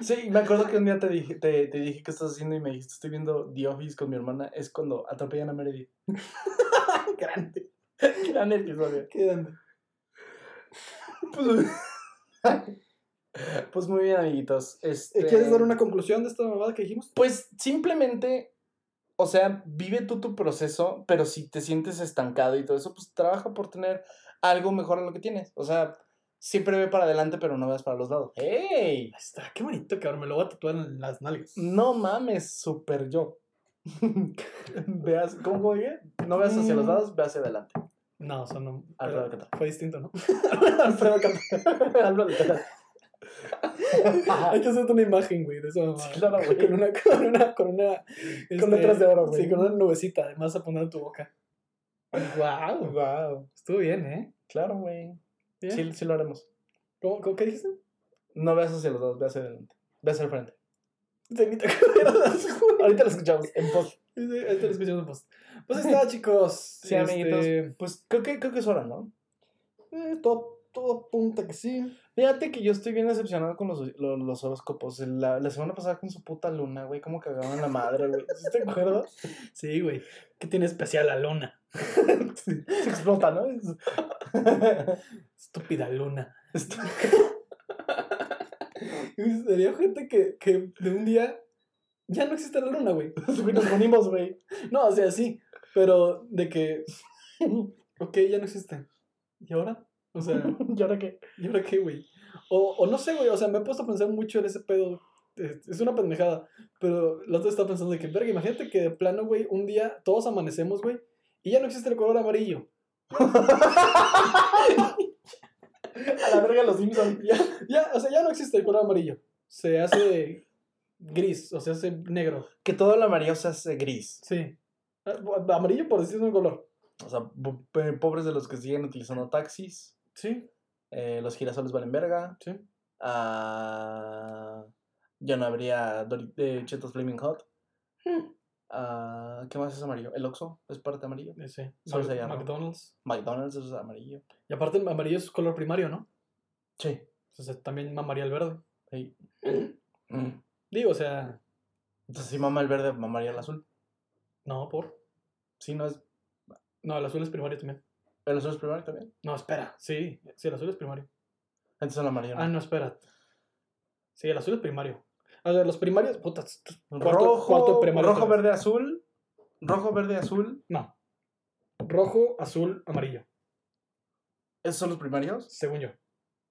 Sí, me acuerdo que un día te dije, te, te dije qué estás haciendo y me dijiste, estoy viendo The Office con mi hermana. Es cuando atropellan a Meredith. (laughs) Grande. (laughs) Gran episodio. Qué grande. Pues, (laughs) pues muy bien, amiguitos. Este, ¿Quieres dar una conclusión de esta mamada que dijimos? Pues simplemente, o sea, vive tú tu proceso, pero si te sientes estancado y todo eso, pues trabaja por tener algo mejor a lo que tienes. O sea, siempre ve para adelante, pero no veas para los lados. ¡Ey! Está, qué bonito que ahora me lo voy a tatuar en las nalgas. No mames, super yo. (laughs) Veas, ¿cómo, dije? No veas hacia los lados, ve hacia adelante. No, eso no. Alfredo. Fue distinto, ¿no? (laughs) Alfredo Alcántara. Alfredo Alcántara. Hay que hacerte una imagen, güey, de eso. mamada. Sí, claro, güey. Con una, con una, con una. este, letras de oro, güey. Sí, con una nubecita, además a poner en tu boca. Wow. Wow. Estuvo bien, ¿eh? Claro, güey. Sí, sí lo haremos. ¿Cómo, cómo, ¿Qué dijiste? No veas hacia los lados, ve hacia adelante. Ve hacia el frente. (laughs) Ahorita lo escuchamos en post. Ahorita lo escuchamos en post. Pues ahí (laughs) está, chicos. Sí, amiguitos. Este, Pues creo que, creo que es hora, ¿no? eh, todo, todo apunta que sí. Fíjate que yo estoy bien decepcionado con los, los, los horóscopos. La, la semana pasada con su puta luna, güey. Cómo cagaban la madre, güey. ¿Sí ¿Te acuerdas? (laughs) Sí, güey. ¿Qué tiene especial la luna? Se explota, ¿no? Es- Estúpida luna. Esto- (laughs) Sería gente que, que de un día ya no existe la luna, güey. (laughs) Nos unimos, güey. No, o sea, sí, pero de que, (laughs) ok, ya no existe. ¿Y ahora? O sea, ¿Y ahora qué? ¿y ahora qué, güey? O, o no sé, güey, o sea, me he puesto a pensar mucho en ese pedo. Es una pendejada, pero la otra estaba pensando de que, verga, imagínate que de plano, güey, un día todos amanecemos, güey, y ya no existe el color amarillo. A la verga los Simpsons. Ya, ya, o sea, ya no existe el color amarillo. Se hace gris, o se hace negro. Que todo lo amarillo se hace gris. Sí. Ah, Amarillo por decir un color. O sea, pobres de los que siguen utilizando taxis. Sí, eh, los girasoles valen verga. sí. ah, ya no habría Dori- eh, Chetos Flaming Hot. Ah, ¿Qué más es amarillo? El Oxxo es parte amarillo. Ese. Solo Mac- se llama. McDonald's. McDonald's es amarillo. Y aparte el amarillo es color primario, ¿no? Sí. Entonces también mamaría el verde. Sí. (clears throat) Mm. Digo, o sea, Entonces, si mama el verde, mamaría el azul. no, por. Sí, no es. No, el azul es primario también. ¿El azul es primario también? No, espera. Sí, sí, el azul es primario. Entonces el amarillo. no. Ah, no, espera. Sí, el azul es primario. A ver, los primarios, cuarto- rojo, cuarto rojo, verde, azul. Rojo, verde, azul. No. Rojo, azul, amarillo, ¿Esos son los primarios? según yo.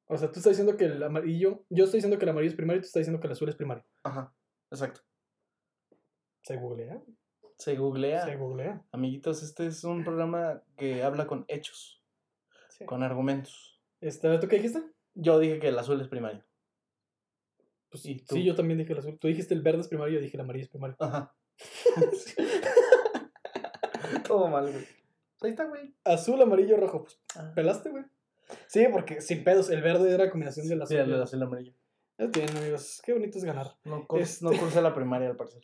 O sea, tú estás diciendo que el amarillo, yo estoy diciendo que el amarillo es primario y tú estás diciendo que el azul es primario. Ajá, exacto. Se googlea. Se googlea. Se googlea. Amiguitos, este es un programa que habla con hechos, Sí. con argumentos. Este, ¿Tú qué dijiste? Yo dije que el azul es primario. Pues, ¿Y sí, yo también dije el azul. Tú dijiste el verde es primario, yo dije el amarillo es primario. Ajá. (laughs) Todo mal, güey. Ahí está, güey. Azul, amarillo, rojo. Pues, Ah. ¿pelaste, güey? Sí, porque sin pedos, el verde era combinación del azul. Sí, el azul y el amarillo. Ya tienen, amigos. Qué bonito es ganar. No, curs- Este- no cursé la primaria, al parecer.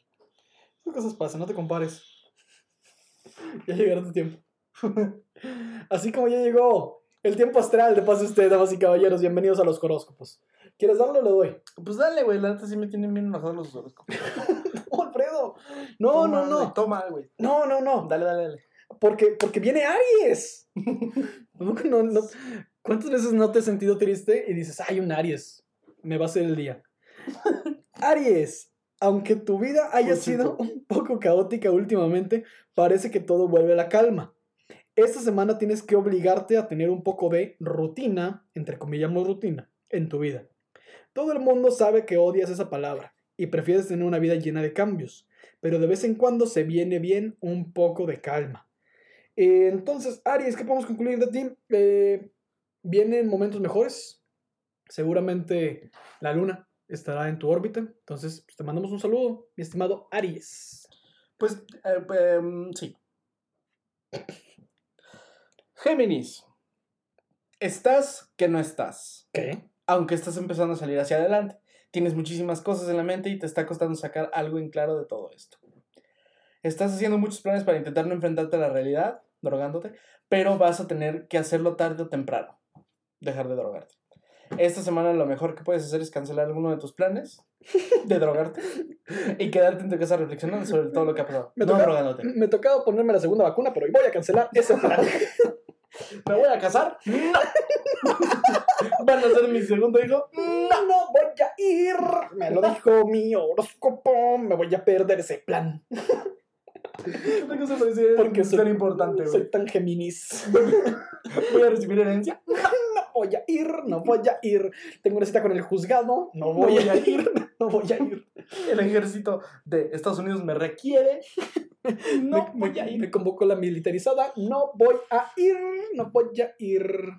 Esas cosas pasan, no te compares. Ya llegará tu tiempo. (laughs) Así como ya llegó el tiempo astral de pase usted, damas y caballeros. Bienvenidos a los horóscopos. ¿Quieres darlo o le doy? Pues dale, güey. La neta sí me tienen bien enojados los horóscopos. (laughs) ¡Oh, Alfredo! No, Toma, no, no. Toma, güey. No, no, no. Dale, dale, dale. Porque, porque viene Aries. (laughs) ¿Cómo que no, no? ¿Cuántas veces no te has sentido triste y dices, ay, un Aries, me va a ser el día? (laughs) Aries, aunque tu vida haya Por sido cierto. un poco caótica últimamente, parece que todo vuelve a la calma. Esta semana tienes que obligarte a tener un poco de rutina, entre comillas rutina, en tu vida. Todo el mundo sabe que odias esa palabra y prefieres tener una vida llena de cambios, pero de vez en cuando se viene bien un poco de calma. Eh, entonces, Aries, ¿qué podemos concluir de ti? Eh, vienen momentos mejores. Seguramente la luna estará en tu órbita. Entonces, pues, te mandamos un saludo, mi estimado Aries. Pues, eh, em, sí. Géminis. Estás que no estás. ¿Qué? Aunque estás empezando a salir hacia adelante. Tienes muchísimas cosas en la mente y te está costando sacar algo en claro de todo esto. Estás haciendo muchos planes para intentar no enfrentarte a la realidad, drogándote, pero vas a tener que hacerlo tarde o temprano. Dejar de drogarte. Esta semana lo mejor que puedes hacer es cancelar alguno de tus planes de drogarte y quedarte en tu casa reflexionando sobre todo lo que ha pasado. Me no toca- drogándote. Me tocaba ponerme la segunda vacuna, pero hoy voy a cancelar ese plan. (laughs) ¿Me voy a casar? ¡No! (laughs) ¿Van a ser mi segundo hijo? no, no voy a ir. Me lo dijo mi horóscopo. Me voy a perder ese plan. ¿Qué parece Porque soy- ser importante, güey? Soy tan Géminis. ¿Voy a recibir herencia? No voy a ir, no voy a ir. Tengo una cita con el juzgado. No No voy, a ir. ir. No voy a ir. El ejército de Estados Unidos me requiere. No me, voy a ir. me convocó la militarizada. No voy a ir. No voy a ir.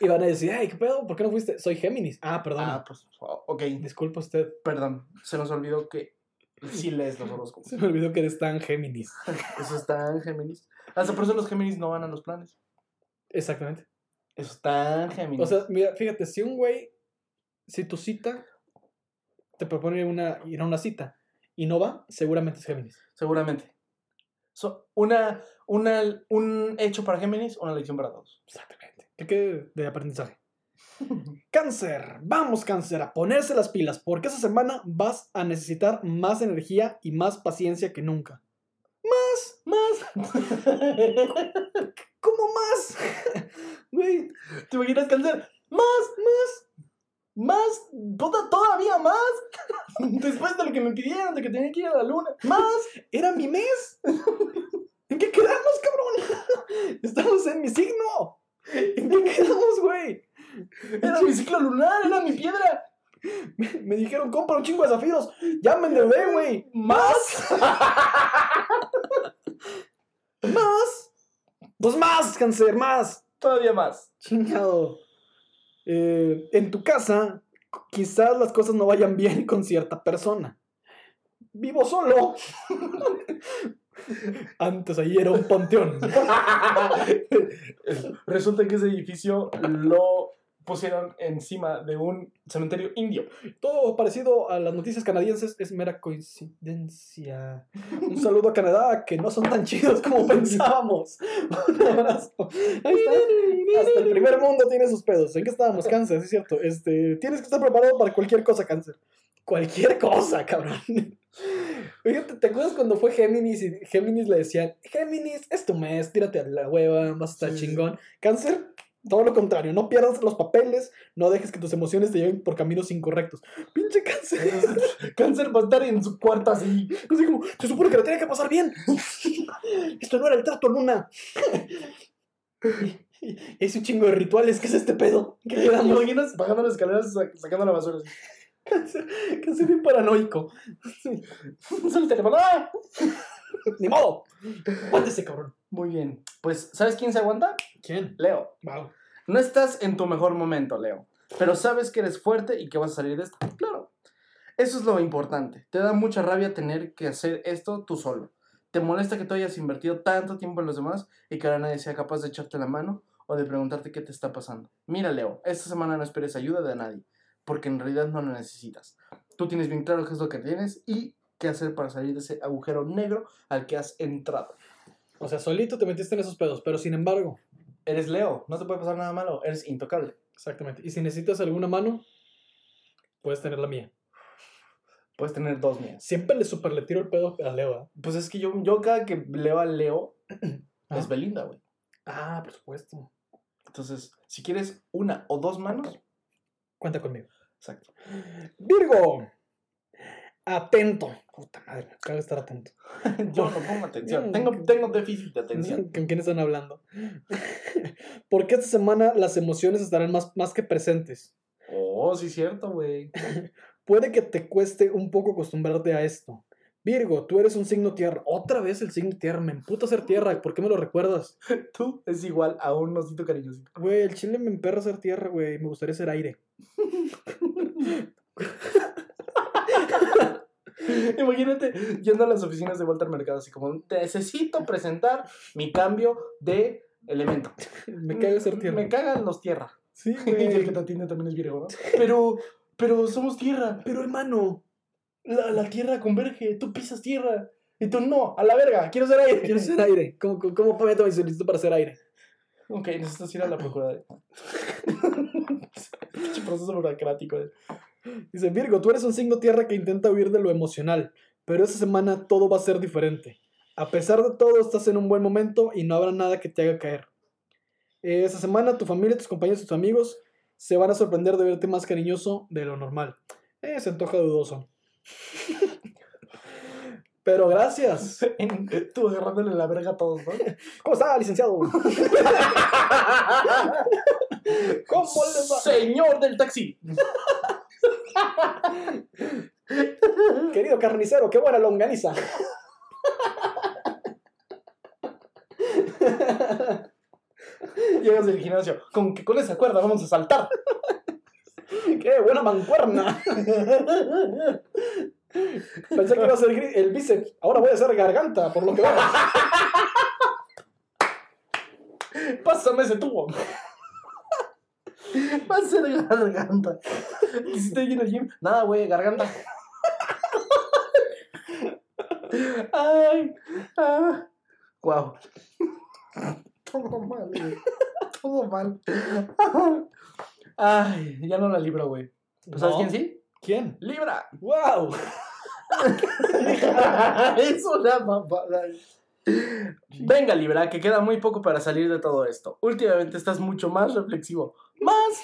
Y van a decir, ay, ¿qué pedo? ¿Por qué no fuiste? Soy Géminis. Ah, perdón. Ah, pues, ok. Disculpa usted. Perdón. Se nos olvidó que (laughs) sí lees los horóscopos. Se me olvidó que eres tan Géminis. (laughs) Eso está en Géminis. Hasta por eso los Géminis no van a los planes. Exactamente. Eso está en Géminis. O sea, mira, fíjate, si un güey, si tu cita te propone una, ir a una cita y no va, seguramente es Géminis. seguramente. So, una, una, un hecho para Géminis, una lección para todos. Exactamente. Que quede de aprendizaje. (laughs) Cáncer, vamos cáncer, a ponerse las pilas, porque esa semana vas a necesitar más energía y más paciencia que nunca. Más, más, (laughs) ¿cómo más? Güey, ¿Te imaginas cáncer? Más, más, más, puta, todavía más. (laughs) Después de lo que me pidieron, de que tenía que ir a la luna. Más. era mi mes. ¿En qué quedamos, cabrón? Estamos en mi signo. (laughs) ¿En qué quedamos, güey? Era mi ciclo lunar, era mi piedra. Me dijeron, compra un chingo de zafiro. Ya me endeudé, güey. Más. ¿Más? Pues más, cáncer, más. Todavía más. Chingado. Eh, en tu casa, quizás las cosas no vayan bien con cierta persona. Vivo solo. Antes ahí era un panteón. (laughs) Resulta que ese edificio lo pusieron encima de un cementerio indio. Todo parecido a las noticias canadienses es mera coincidencia. Un saludo a Canadá, que no son tan chidos como (laughs) pensábamos. Un abrazo. Ahí está. Hasta el primer mundo tiene sus pedos. ¿En qué estábamos? Cáncer, es cierto. Este, tienes que estar preparado para cualquier cosa, cáncer. Cualquier cosa, cabrón. Fíjate, ¿te acuerdas cuando fue Géminis y Géminis le decían, Géminis, es tu mes, tírate a la hueva, vas a estar Sí, sí, sí. chingón? Cáncer, todo lo contrario, no pierdas los papeles, no dejes que tus emociones te lleven por caminos incorrectos. Pinche cáncer. (laughs) Cáncer va a estar en su cuarto así. Así como, se supone que la tiene que pasar bien. (laughs) Esto no era el trato, Luna. (laughs) Es un chingo de rituales, ¿qué es este pedo? ¿Qué le imaginas bajando las escaleras sac- sacando la basura (laughs) Cáncer, cáncer bien paranoico. (laughs) Solo el teléfono. ¡Ah! (laughs) Ni modo. Aguántese, cabrón. Muy bien. Pues, ¿sabes quién se aguanta? ¿Quién? Leo. Wow. No estás en tu mejor momento, Leo. Pero sabes que eres fuerte y que vas a salir de esto. Claro. Eso es lo importante. Te da mucha rabia tener que hacer esto tú solo. Te molesta que tú hayas invertido tanto tiempo en los demás y que ahora nadie sea capaz de echarte la mano o de preguntarte qué te está pasando. Mira, Leo, esta semana no esperes ayuda de nadie, porque en realidad no la necesitas. Tú tienes bien claro qué es lo que tienes y qué hacer para salir de ese agujero negro al que has entrado. O sea, solito te metiste en esos pedos, pero sin embargo, Eres Leo, no te puede pasar nada malo, eres intocable. exactamente. Y si necesitas alguna mano, puedes tener la mía. Puedes tener dos mías. Siempre le super le tiro el pedo a Leo. ¿eh? Pues es que yo, yo cada que leo a Leo (clears throat) Ah. es Belinda, güey. Ah, por supuesto. Entonces, si quieres una o dos manos, Cuenta conmigo. Exacto. Virgo. Atento. Puta madre, me cago estar atento. (laughs) Yo no pongo atención. Mm. Tengo, tengo déficit de atención. (laughs) ¿Con quién están hablando? (laughs) Porque esta semana las emociones estarán más, más que presentes. Oh, sí, cierto, güey. Puede que te cueste un poco acostumbrarte a esto. Virgo, tú eres un signo tierra. Otra vez el signo tierra. Me emputa ser tierra. ¿Por qué me lo recuerdas? (laughs) Tú es igual a un osito cariñosito. Güey, el chile me emperra ser tierra, güey. Me gustaría ser aire. (laughs) (laughs) Imagínate yendo a las oficinas de Walter Mercado, así como necesito presentar mi cambio de elemento. Me caga ser tierra. Me cagan los tierra. Sí, Y el que te atiende también es Virgo, ¿no? Pero, pero somos tierra. Pero hermano, La, la tierra converge, tú pisas tierra. Y tú no, a la verga, quiero ser aire. quiero ser aire. ¿Cómo, cómo, cómo meto mi solicitud para ser aire? Ok, necesitas ir a la procuraduría. (laughs) Pinche proceso burocrático. eh. Dice, Virgo, tú eres un signo tierra que intenta huir de lo emocional, pero esta semana todo va a ser diferente. A pesar de todo, estás en un buen momento y no habrá nada que te haga caer. Eh, Esta semana tu familia, tus compañeros y tus amigos se van a sorprender de verte más cariñoso de lo normal. Eh, se antoja dudoso. Pero gracias. (laughs) Tú agarrándole la verga a todos, ¿no? (laughs) ¿Cómo está, licenciado? (laughs) ¿Cómo les va? Señor del taxi. Querido carnicero, qué buena longaniza. Llegas del gimnasio. Con con esa cuerda vamos a saltar. (laughs) ¡Qué buena mancuerna! (laughs) Pensé que iba a ser el bíceps. Ahora voy a hacer garganta, por lo que veo. (laughs) Pásame ese tubo. Va a ser garganta. ¿Hiciste ahí en el gym? Nada, güey, garganta. Ay, ah. Wow. Todo mal, güey. Todo mal. Ay, ya no la libro, güey. ¿Pues ¿Sabes quién sí? ¿Quién? ¡Libra! ¡Wow! (laughs) (laughs) es una mamada. Venga, Libra, que queda muy poco para salir de todo esto. Últimamente estás mucho más reflexivo. Más.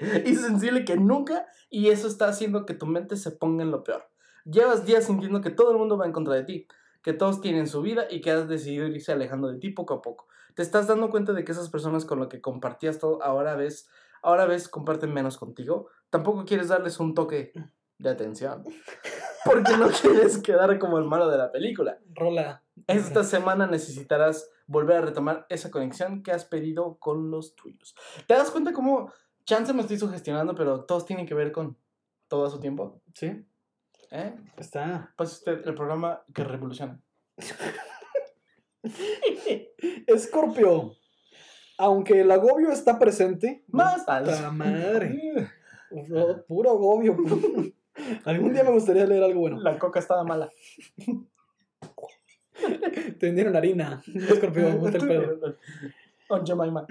(laughs) y sensible que nunca. Y eso está haciendo que tu mente se ponga en lo peor. Llevas días sintiendo que todo el mundo va en contra de ti. Que todos tienen su vida y que has decidido irse alejando de ti poco a poco. Te estás dando cuenta de que esas personas con las que compartías todo ahora ves, ahora ves comparten menos contigo. Tampoco quieres darles un toque de atención. Porque no (laughs) quieres quedar como el malo de la película. Rola. Esta semana necesitarás volver a retomar esa conexión que has pedido con los tuyos. ¿Te das cuenta cómo chance me estoy sugestionando, pero todos tienen que ver con todo a su tiempo? Sí, ¿Eh? está. Pase usted el programa que revoluciona. (laughs) Escorpio. Aunque el agobio está presente. Más ¡Puta madre! (laughs) pu- Puro agobio. Algún día me gustaría leer algo bueno. La coca estaba mala. (laughs) Te vendieron harina. Escorpión, ponte el pedo. (laughs) On Jemima.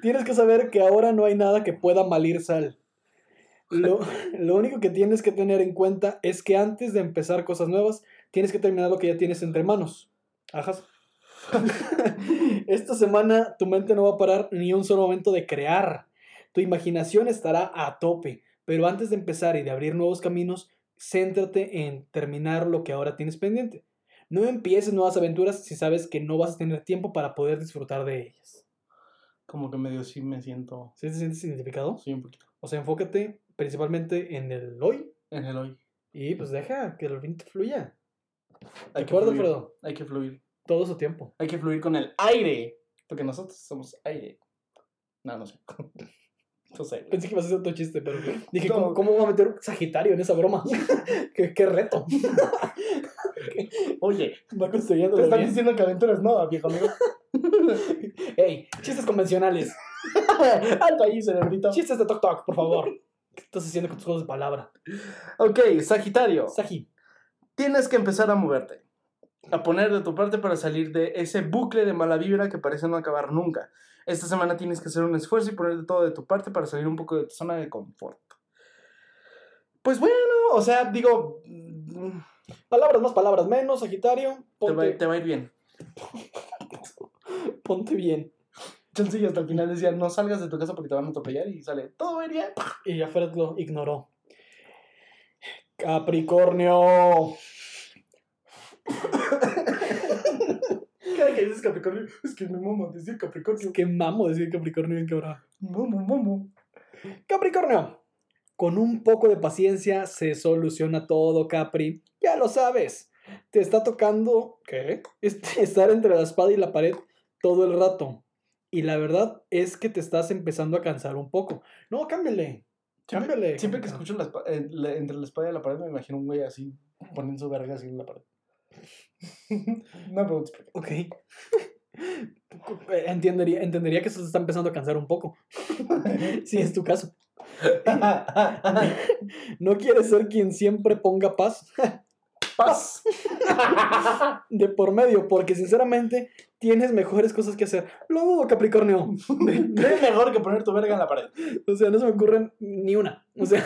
Tienes que saber que ahora no hay nada que pueda malir sal. Lo, lo único que tienes que tener en cuenta es que antes de empezar cosas nuevas, tienes que terminar lo que ya tienes entre manos. Ajas. (laughs) Esta semana tu mente no va a parar ni un solo momento de crear. Tu imaginación estará a tope, pero antes de empezar y de abrir nuevos caminos, céntrate en terminar lo que ahora tienes pendiente. No empieces nuevas aventuras si sabes que no vas a tener tiempo para poder disfrutar de ellas. Como que medio sí me siento. ¿Sí te sientes identificado? Sí, un poquito. O sea, enfócate principalmente en el hoy En el hoy. y pues deja que el viento fluya. Hay ¿De que acuerdo, fluir. Alfredo? Hay que fluir. Todo su tiempo. Hay que fluir con el aire. Porque nosotros somos aire. No, no sé. (laughs) Yo sé. Pensé que ibas a hacer otro chiste, pero dije, No. ¿cómo, cómo voy a meter Sagitario en esa broma? (laughs) ¿Qué, qué reto. (laughs) Oye, Va construyendo te están bien. diciendo que aventuras no, viejo amigo. Ey, chistes convencionales. Alto ahí, cerebrito. Chistes de Tok Tok, por favor. ¿Qué estás haciendo con tus juegos de palabra? Ok, Sagitario. Sagi. Tienes que empezar a moverte. A poner de tu parte para salir de ese bucle de mala vibra que parece no acabar nunca. Esta semana tienes que hacer un esfuerzo y poner de todo de tu parte para salir un poco de tu zona de confort. Pues bueno, o sea, digo, mm, Palabras más, palabras menos, Sagitario. te va, Ponte, te va a ir bien. (laughs) ponte bien. Chancy hasta el final decía, no salgas de tu casa porque te van a atropellar y sale, todo va a ir bien. Y ya Fred lo ignoró. Capricornio. Que dices Capricornio, es que me mamo decir Capricornio. Qué mamo decir Capricornio bien quebrado. Mamo, mamo. Capricornio. Con un poco de paciencia se soluciona todo, Capri. Ya lo sabes. Te está tocando ¿qué? Estar entre la espada y la pared todo el rato. Y la verdad es que te estás empezando a cansar un poco. No, cámbiale. Cámbiale. Siempre que escucho la eh, la- entre la espada y la pared me imagino un güey así poniendo su verga así en la pared. (laughs) no me preguntes por qué. Ok. (laughs) Entendería, entendería que eso se está empezando a cansar un poco. (laughs) Si es tu caso. ¿No quieres ser quien siempre ponga paz Paz. de por medio? Porque sinceramente tienes mejores cosas que hacer. Lo dudo, Capricornio. ¿Qué es mejor que poner tu verga en la pared? O sea, no se me ocurren ni una. O sea,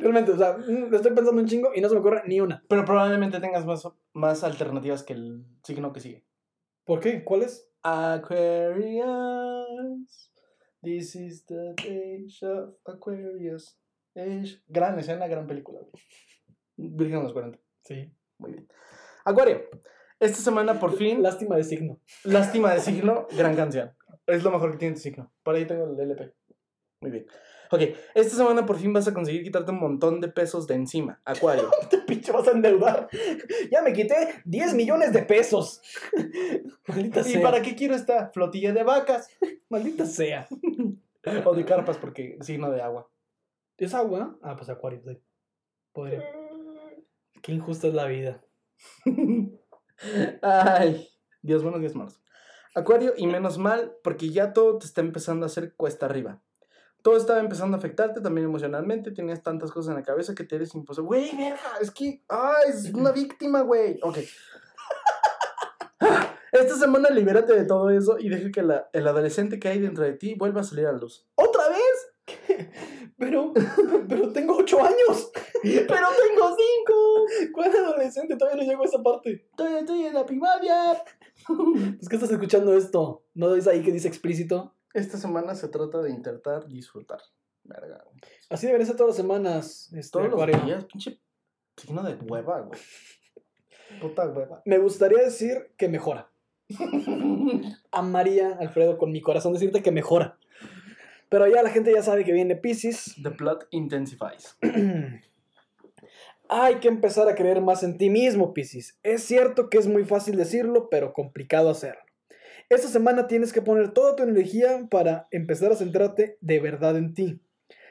realmente, o sea, mm, estoy pensando un chingo y no se me ocurre ni una. Pero probablemente tengas más, más alternativas que el signo que sigue. ¿Por qué? ¿Cuál es? Aquarius. This is the age of Aquarius. Age. Gran escena, gran película. Virgen de los 40. Sí. Muy bien. Acuario. Esta semana por fin. Lástima de signo. Lástima de signo, gran canción. Es lo mejor que tiene tu signo. Por ahí tengo el LP. Muy bien. Ok, esta semana por fin vas a conseguir quitarte un montón de pesos de encima. Acuario. (laughs) Te pinche vas a endeudar. Ya me quité 10 millones de pesos. Maldita ¿Y sea. para qué quiero esta flotilla de vacas? Maldita sea. O de carpas, porque signo de agua. ¿Es agua? Ah, pues acuario, sí. Podría. Qué injusta es la vida. (laughs) Ay, Dios buenos, días malos. Acuario, y menos mal, porque ya todo te está empezando a hacer cuesta arriba. Todo estaba empezando a afectarte también emocionalmente. Tenías tantas cosas en la cabeza que te eres imposible. Güey, verga, es que. ¡Ay, es una víctima, güey! Ok. (laughs) Esta semana libérate de todo eso y deja que la- el adolescente que hay dentro de ti vuelva a salir a la luz. ¡Otra vez! Pero, pero tengo 8 años. (laughs) ¡Pero tengo cinco! ¿Cuál adolescente? Todavía no llego a esa parte. Todavía estoy en la primaria. Pues que estás escuchando esto. ¿No ves ahí que dice explícito? Esta semana se trata de intentar disfrutar. Verga. güey. Así debería ser todas las semanas, este, Todos acuario. los días, pinche signo de hueva, güey. (laughs) Puta hueva. Me gustaría decir que mejora. (laughs) Amaría, Alfredo, con mi corazón decirte que mejora. Pero ya la gente ya sabe que viene Pisces. The plot intensifies. (clears throat) Hay que empezar a creer más en ti mismo, Piscis. Es cierto que es muy fácil decirlo, pero complicado hacerlo. Esta semana tienes que poner toda tu energía para empezar a centrarte de verdad en ti.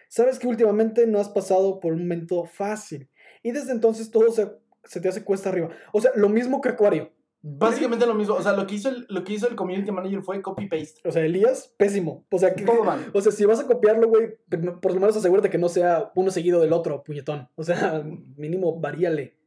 Sabes que últimamente no has pasado por un momento fácil y desde entonces todo se, se te hace cuesta arriba. O sea, lo mismo que Acuario. Básicamente lo mismo. O sea, lo que hizo el, lo que hizo el community manager fue copy-paste. O sea, Elías, pésimo. O sea, que, Todo mal. o sea, si vas a copiarlo, güey, por por lo menos asegúrate que no sea uno seguido del otro, puñetón. O sea, mínimo varíale.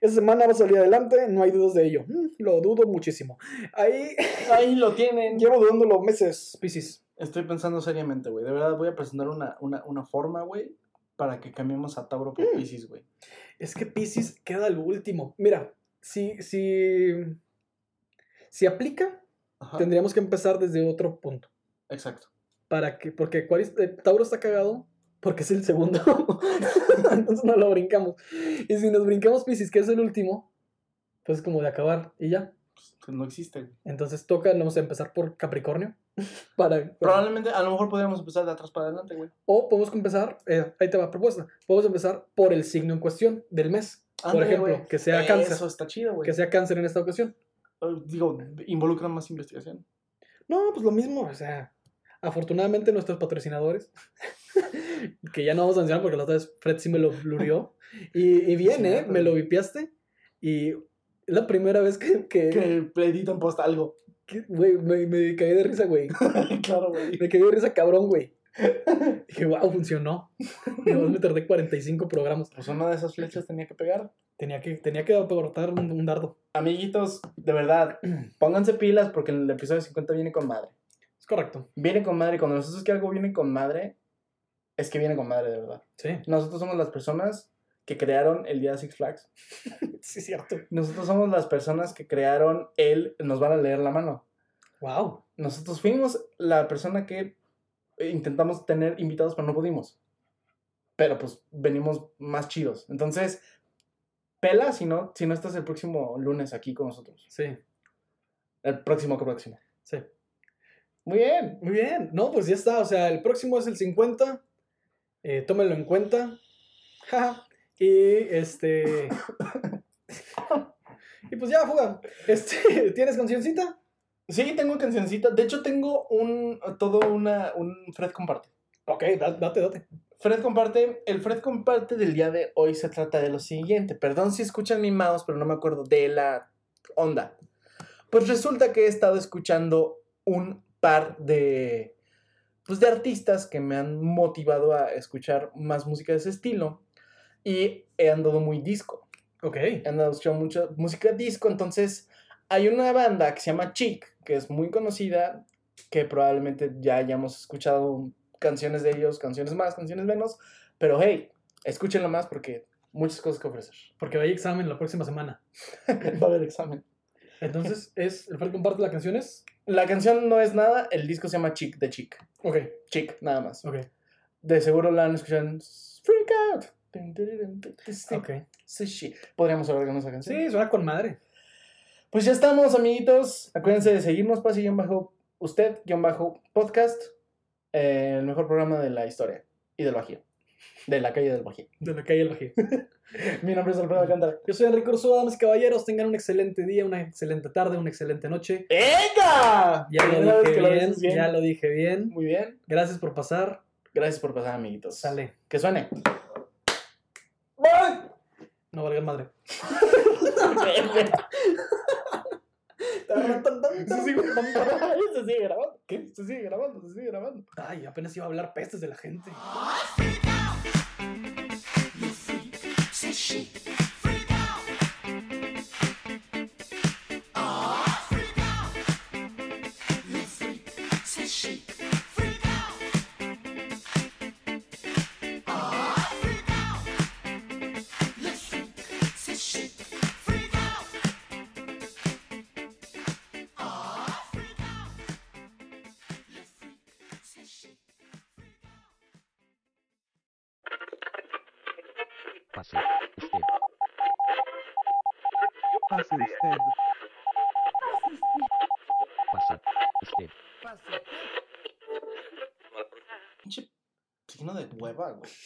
Esta semana va a salir adelante, no hay dudas de ello. Mm, lo dudo muchísimo. Ahí (laughs) Ahí lo tienen. llevo dudándolo meses, Piscis. Estoy pensando seriamente, güey. De verdad voy a presentar una, una, una forma, güey, para que cambiemos a Tauro por Mm. Pisces, güey. Es que Piscis queda lo último. Mira, si, si, si aplica, Ajá. tendríamos que empezar desde otro punto. Exacto. Para que, porque eh, Tauro está cagado porque es el segundo. (laughs) Entonces no lo brincamos. Y si nos brincamos Piscis, que es el último, pues como de acabar y ya. Pues no existe. Entonces toca, vamos a empezar por Capricornio. (laughs) para, Probablemente, a lo mejor podríamos empezar de atrás para adelante, güey. O podemos empezar, eh, ahí te va propuesta. Podemos empezar por el signo en cuestión del mes. Por ejemplo, güey. que sea cáncer. Eso está chido, güey. Que sea cáncer en esta ocasión. Eh, Digo, involucra más investigación. No, pues lo mismo, o sea, afortunadamente nuestros patrocinadores, (laughs) (laughs) que ya no vamos a mencionar porque la otra vez Fred sí me lo blurió, (laughs) y, y bien, ¿eh? Cierto. Me lo vipiaste, y es la primera vez que, que, Que editan post algo. güey, me, me caí de risa, güey. (laughs) claro, güey. Me caí de risa cabrón, güey. Dije, wow, funcionó. Además me tardé 45 programas. Pues una de esas flechas tenía que pegar. Tenía que, tenía que aportar un, un dardo. Amiguitos, de verdad, (clears throat) pónganse pilas porque el episodio 50 viene con madre. Es correcto. Viene con madre. Cuando nosotros que algo viene con madre, es que viene con madre, de verdad. Sí, Nosotros somos las personas que crearon el día de Six Flags. (laughs) sí, cierto. Nosotros somos las personas que crearon el nos van a leer la mano. Wow. Nosotros fuimos la persona que eh, intentamos tener invitados, pero no pudimos. Pero pues venimos más chidos. Entonces, pela si no, si no estás el próximo lunes aquí con nosotros. Sí, El próximo que próximo. sí. Muy bien. Muy bien. No, pues ya está. O sea, el próximo es el 50. Eh, tómenlo en cuenta. (laughs) Y este. (laughs) y pues ya, fuga. Este, (laughs) ¿Tienes cancioncita? Sí, tengo cancioncita. De hecho, tengo un todo una un Fred comparte. Ok, da- date, date. Fred comparte, el Fred comparte del día de hoy se trata de lo siguiente. Perdón si escuchan mi mouse, pero no me acuerdo de la onda. Pues resulta que he estado escuchando un par de pues de artistas que me han motivado a escuchar más música de ese estilo y he andado muy disco. Ok. He andado escuchando mucha música disco, entonces hay una banda que se llama Chic, que es muy conocida, que probablemente ya hayamos escuchado canciones de ellos, canciones más, canciones menos, pero hey, escúchenlo más porque muchas cosas que ofrecer. Porque hay examen la próxima semana. (laughs) Va a haber examen. Entonces, es. ¿El Fred comparte las canciones? La canción no es nada, el disco se llama Chic, de Chic. Ok, Chic, nada más. ok. De seguro la han escuchado en Freak Out. Ok. Sí, sí. Podríamos hablar con esa canción. Sí, suena con madre. Pues ya estamos, amiguitos. Acuérdense de seguirnos, pase bajo usted, guion bajo podcast, eh, el mejor programa de la historia y del Bajío. De la calle del Bajío. De la calle del Bajío. (laughs) (laughs) Mi nombre es Alfredo Alcántara. Yo soy Enrique Ursúa, damas y caballeros. Tengan un excelente día, una excelente tarde, una excelente noche. ¡Venga! Ya lo dije que lo bien, ya lo dije bien. Muy bien. Gracias por pasar. Gracias por pasar, amiguitos. Sale. Que suene. No valga madre. Se sigue, (laughs) se sigue grabando. ¿Qué? Se sigue grabando, se sigue grabando. Ay, apenas iba a hablar pestes de la gente. Pase Pinche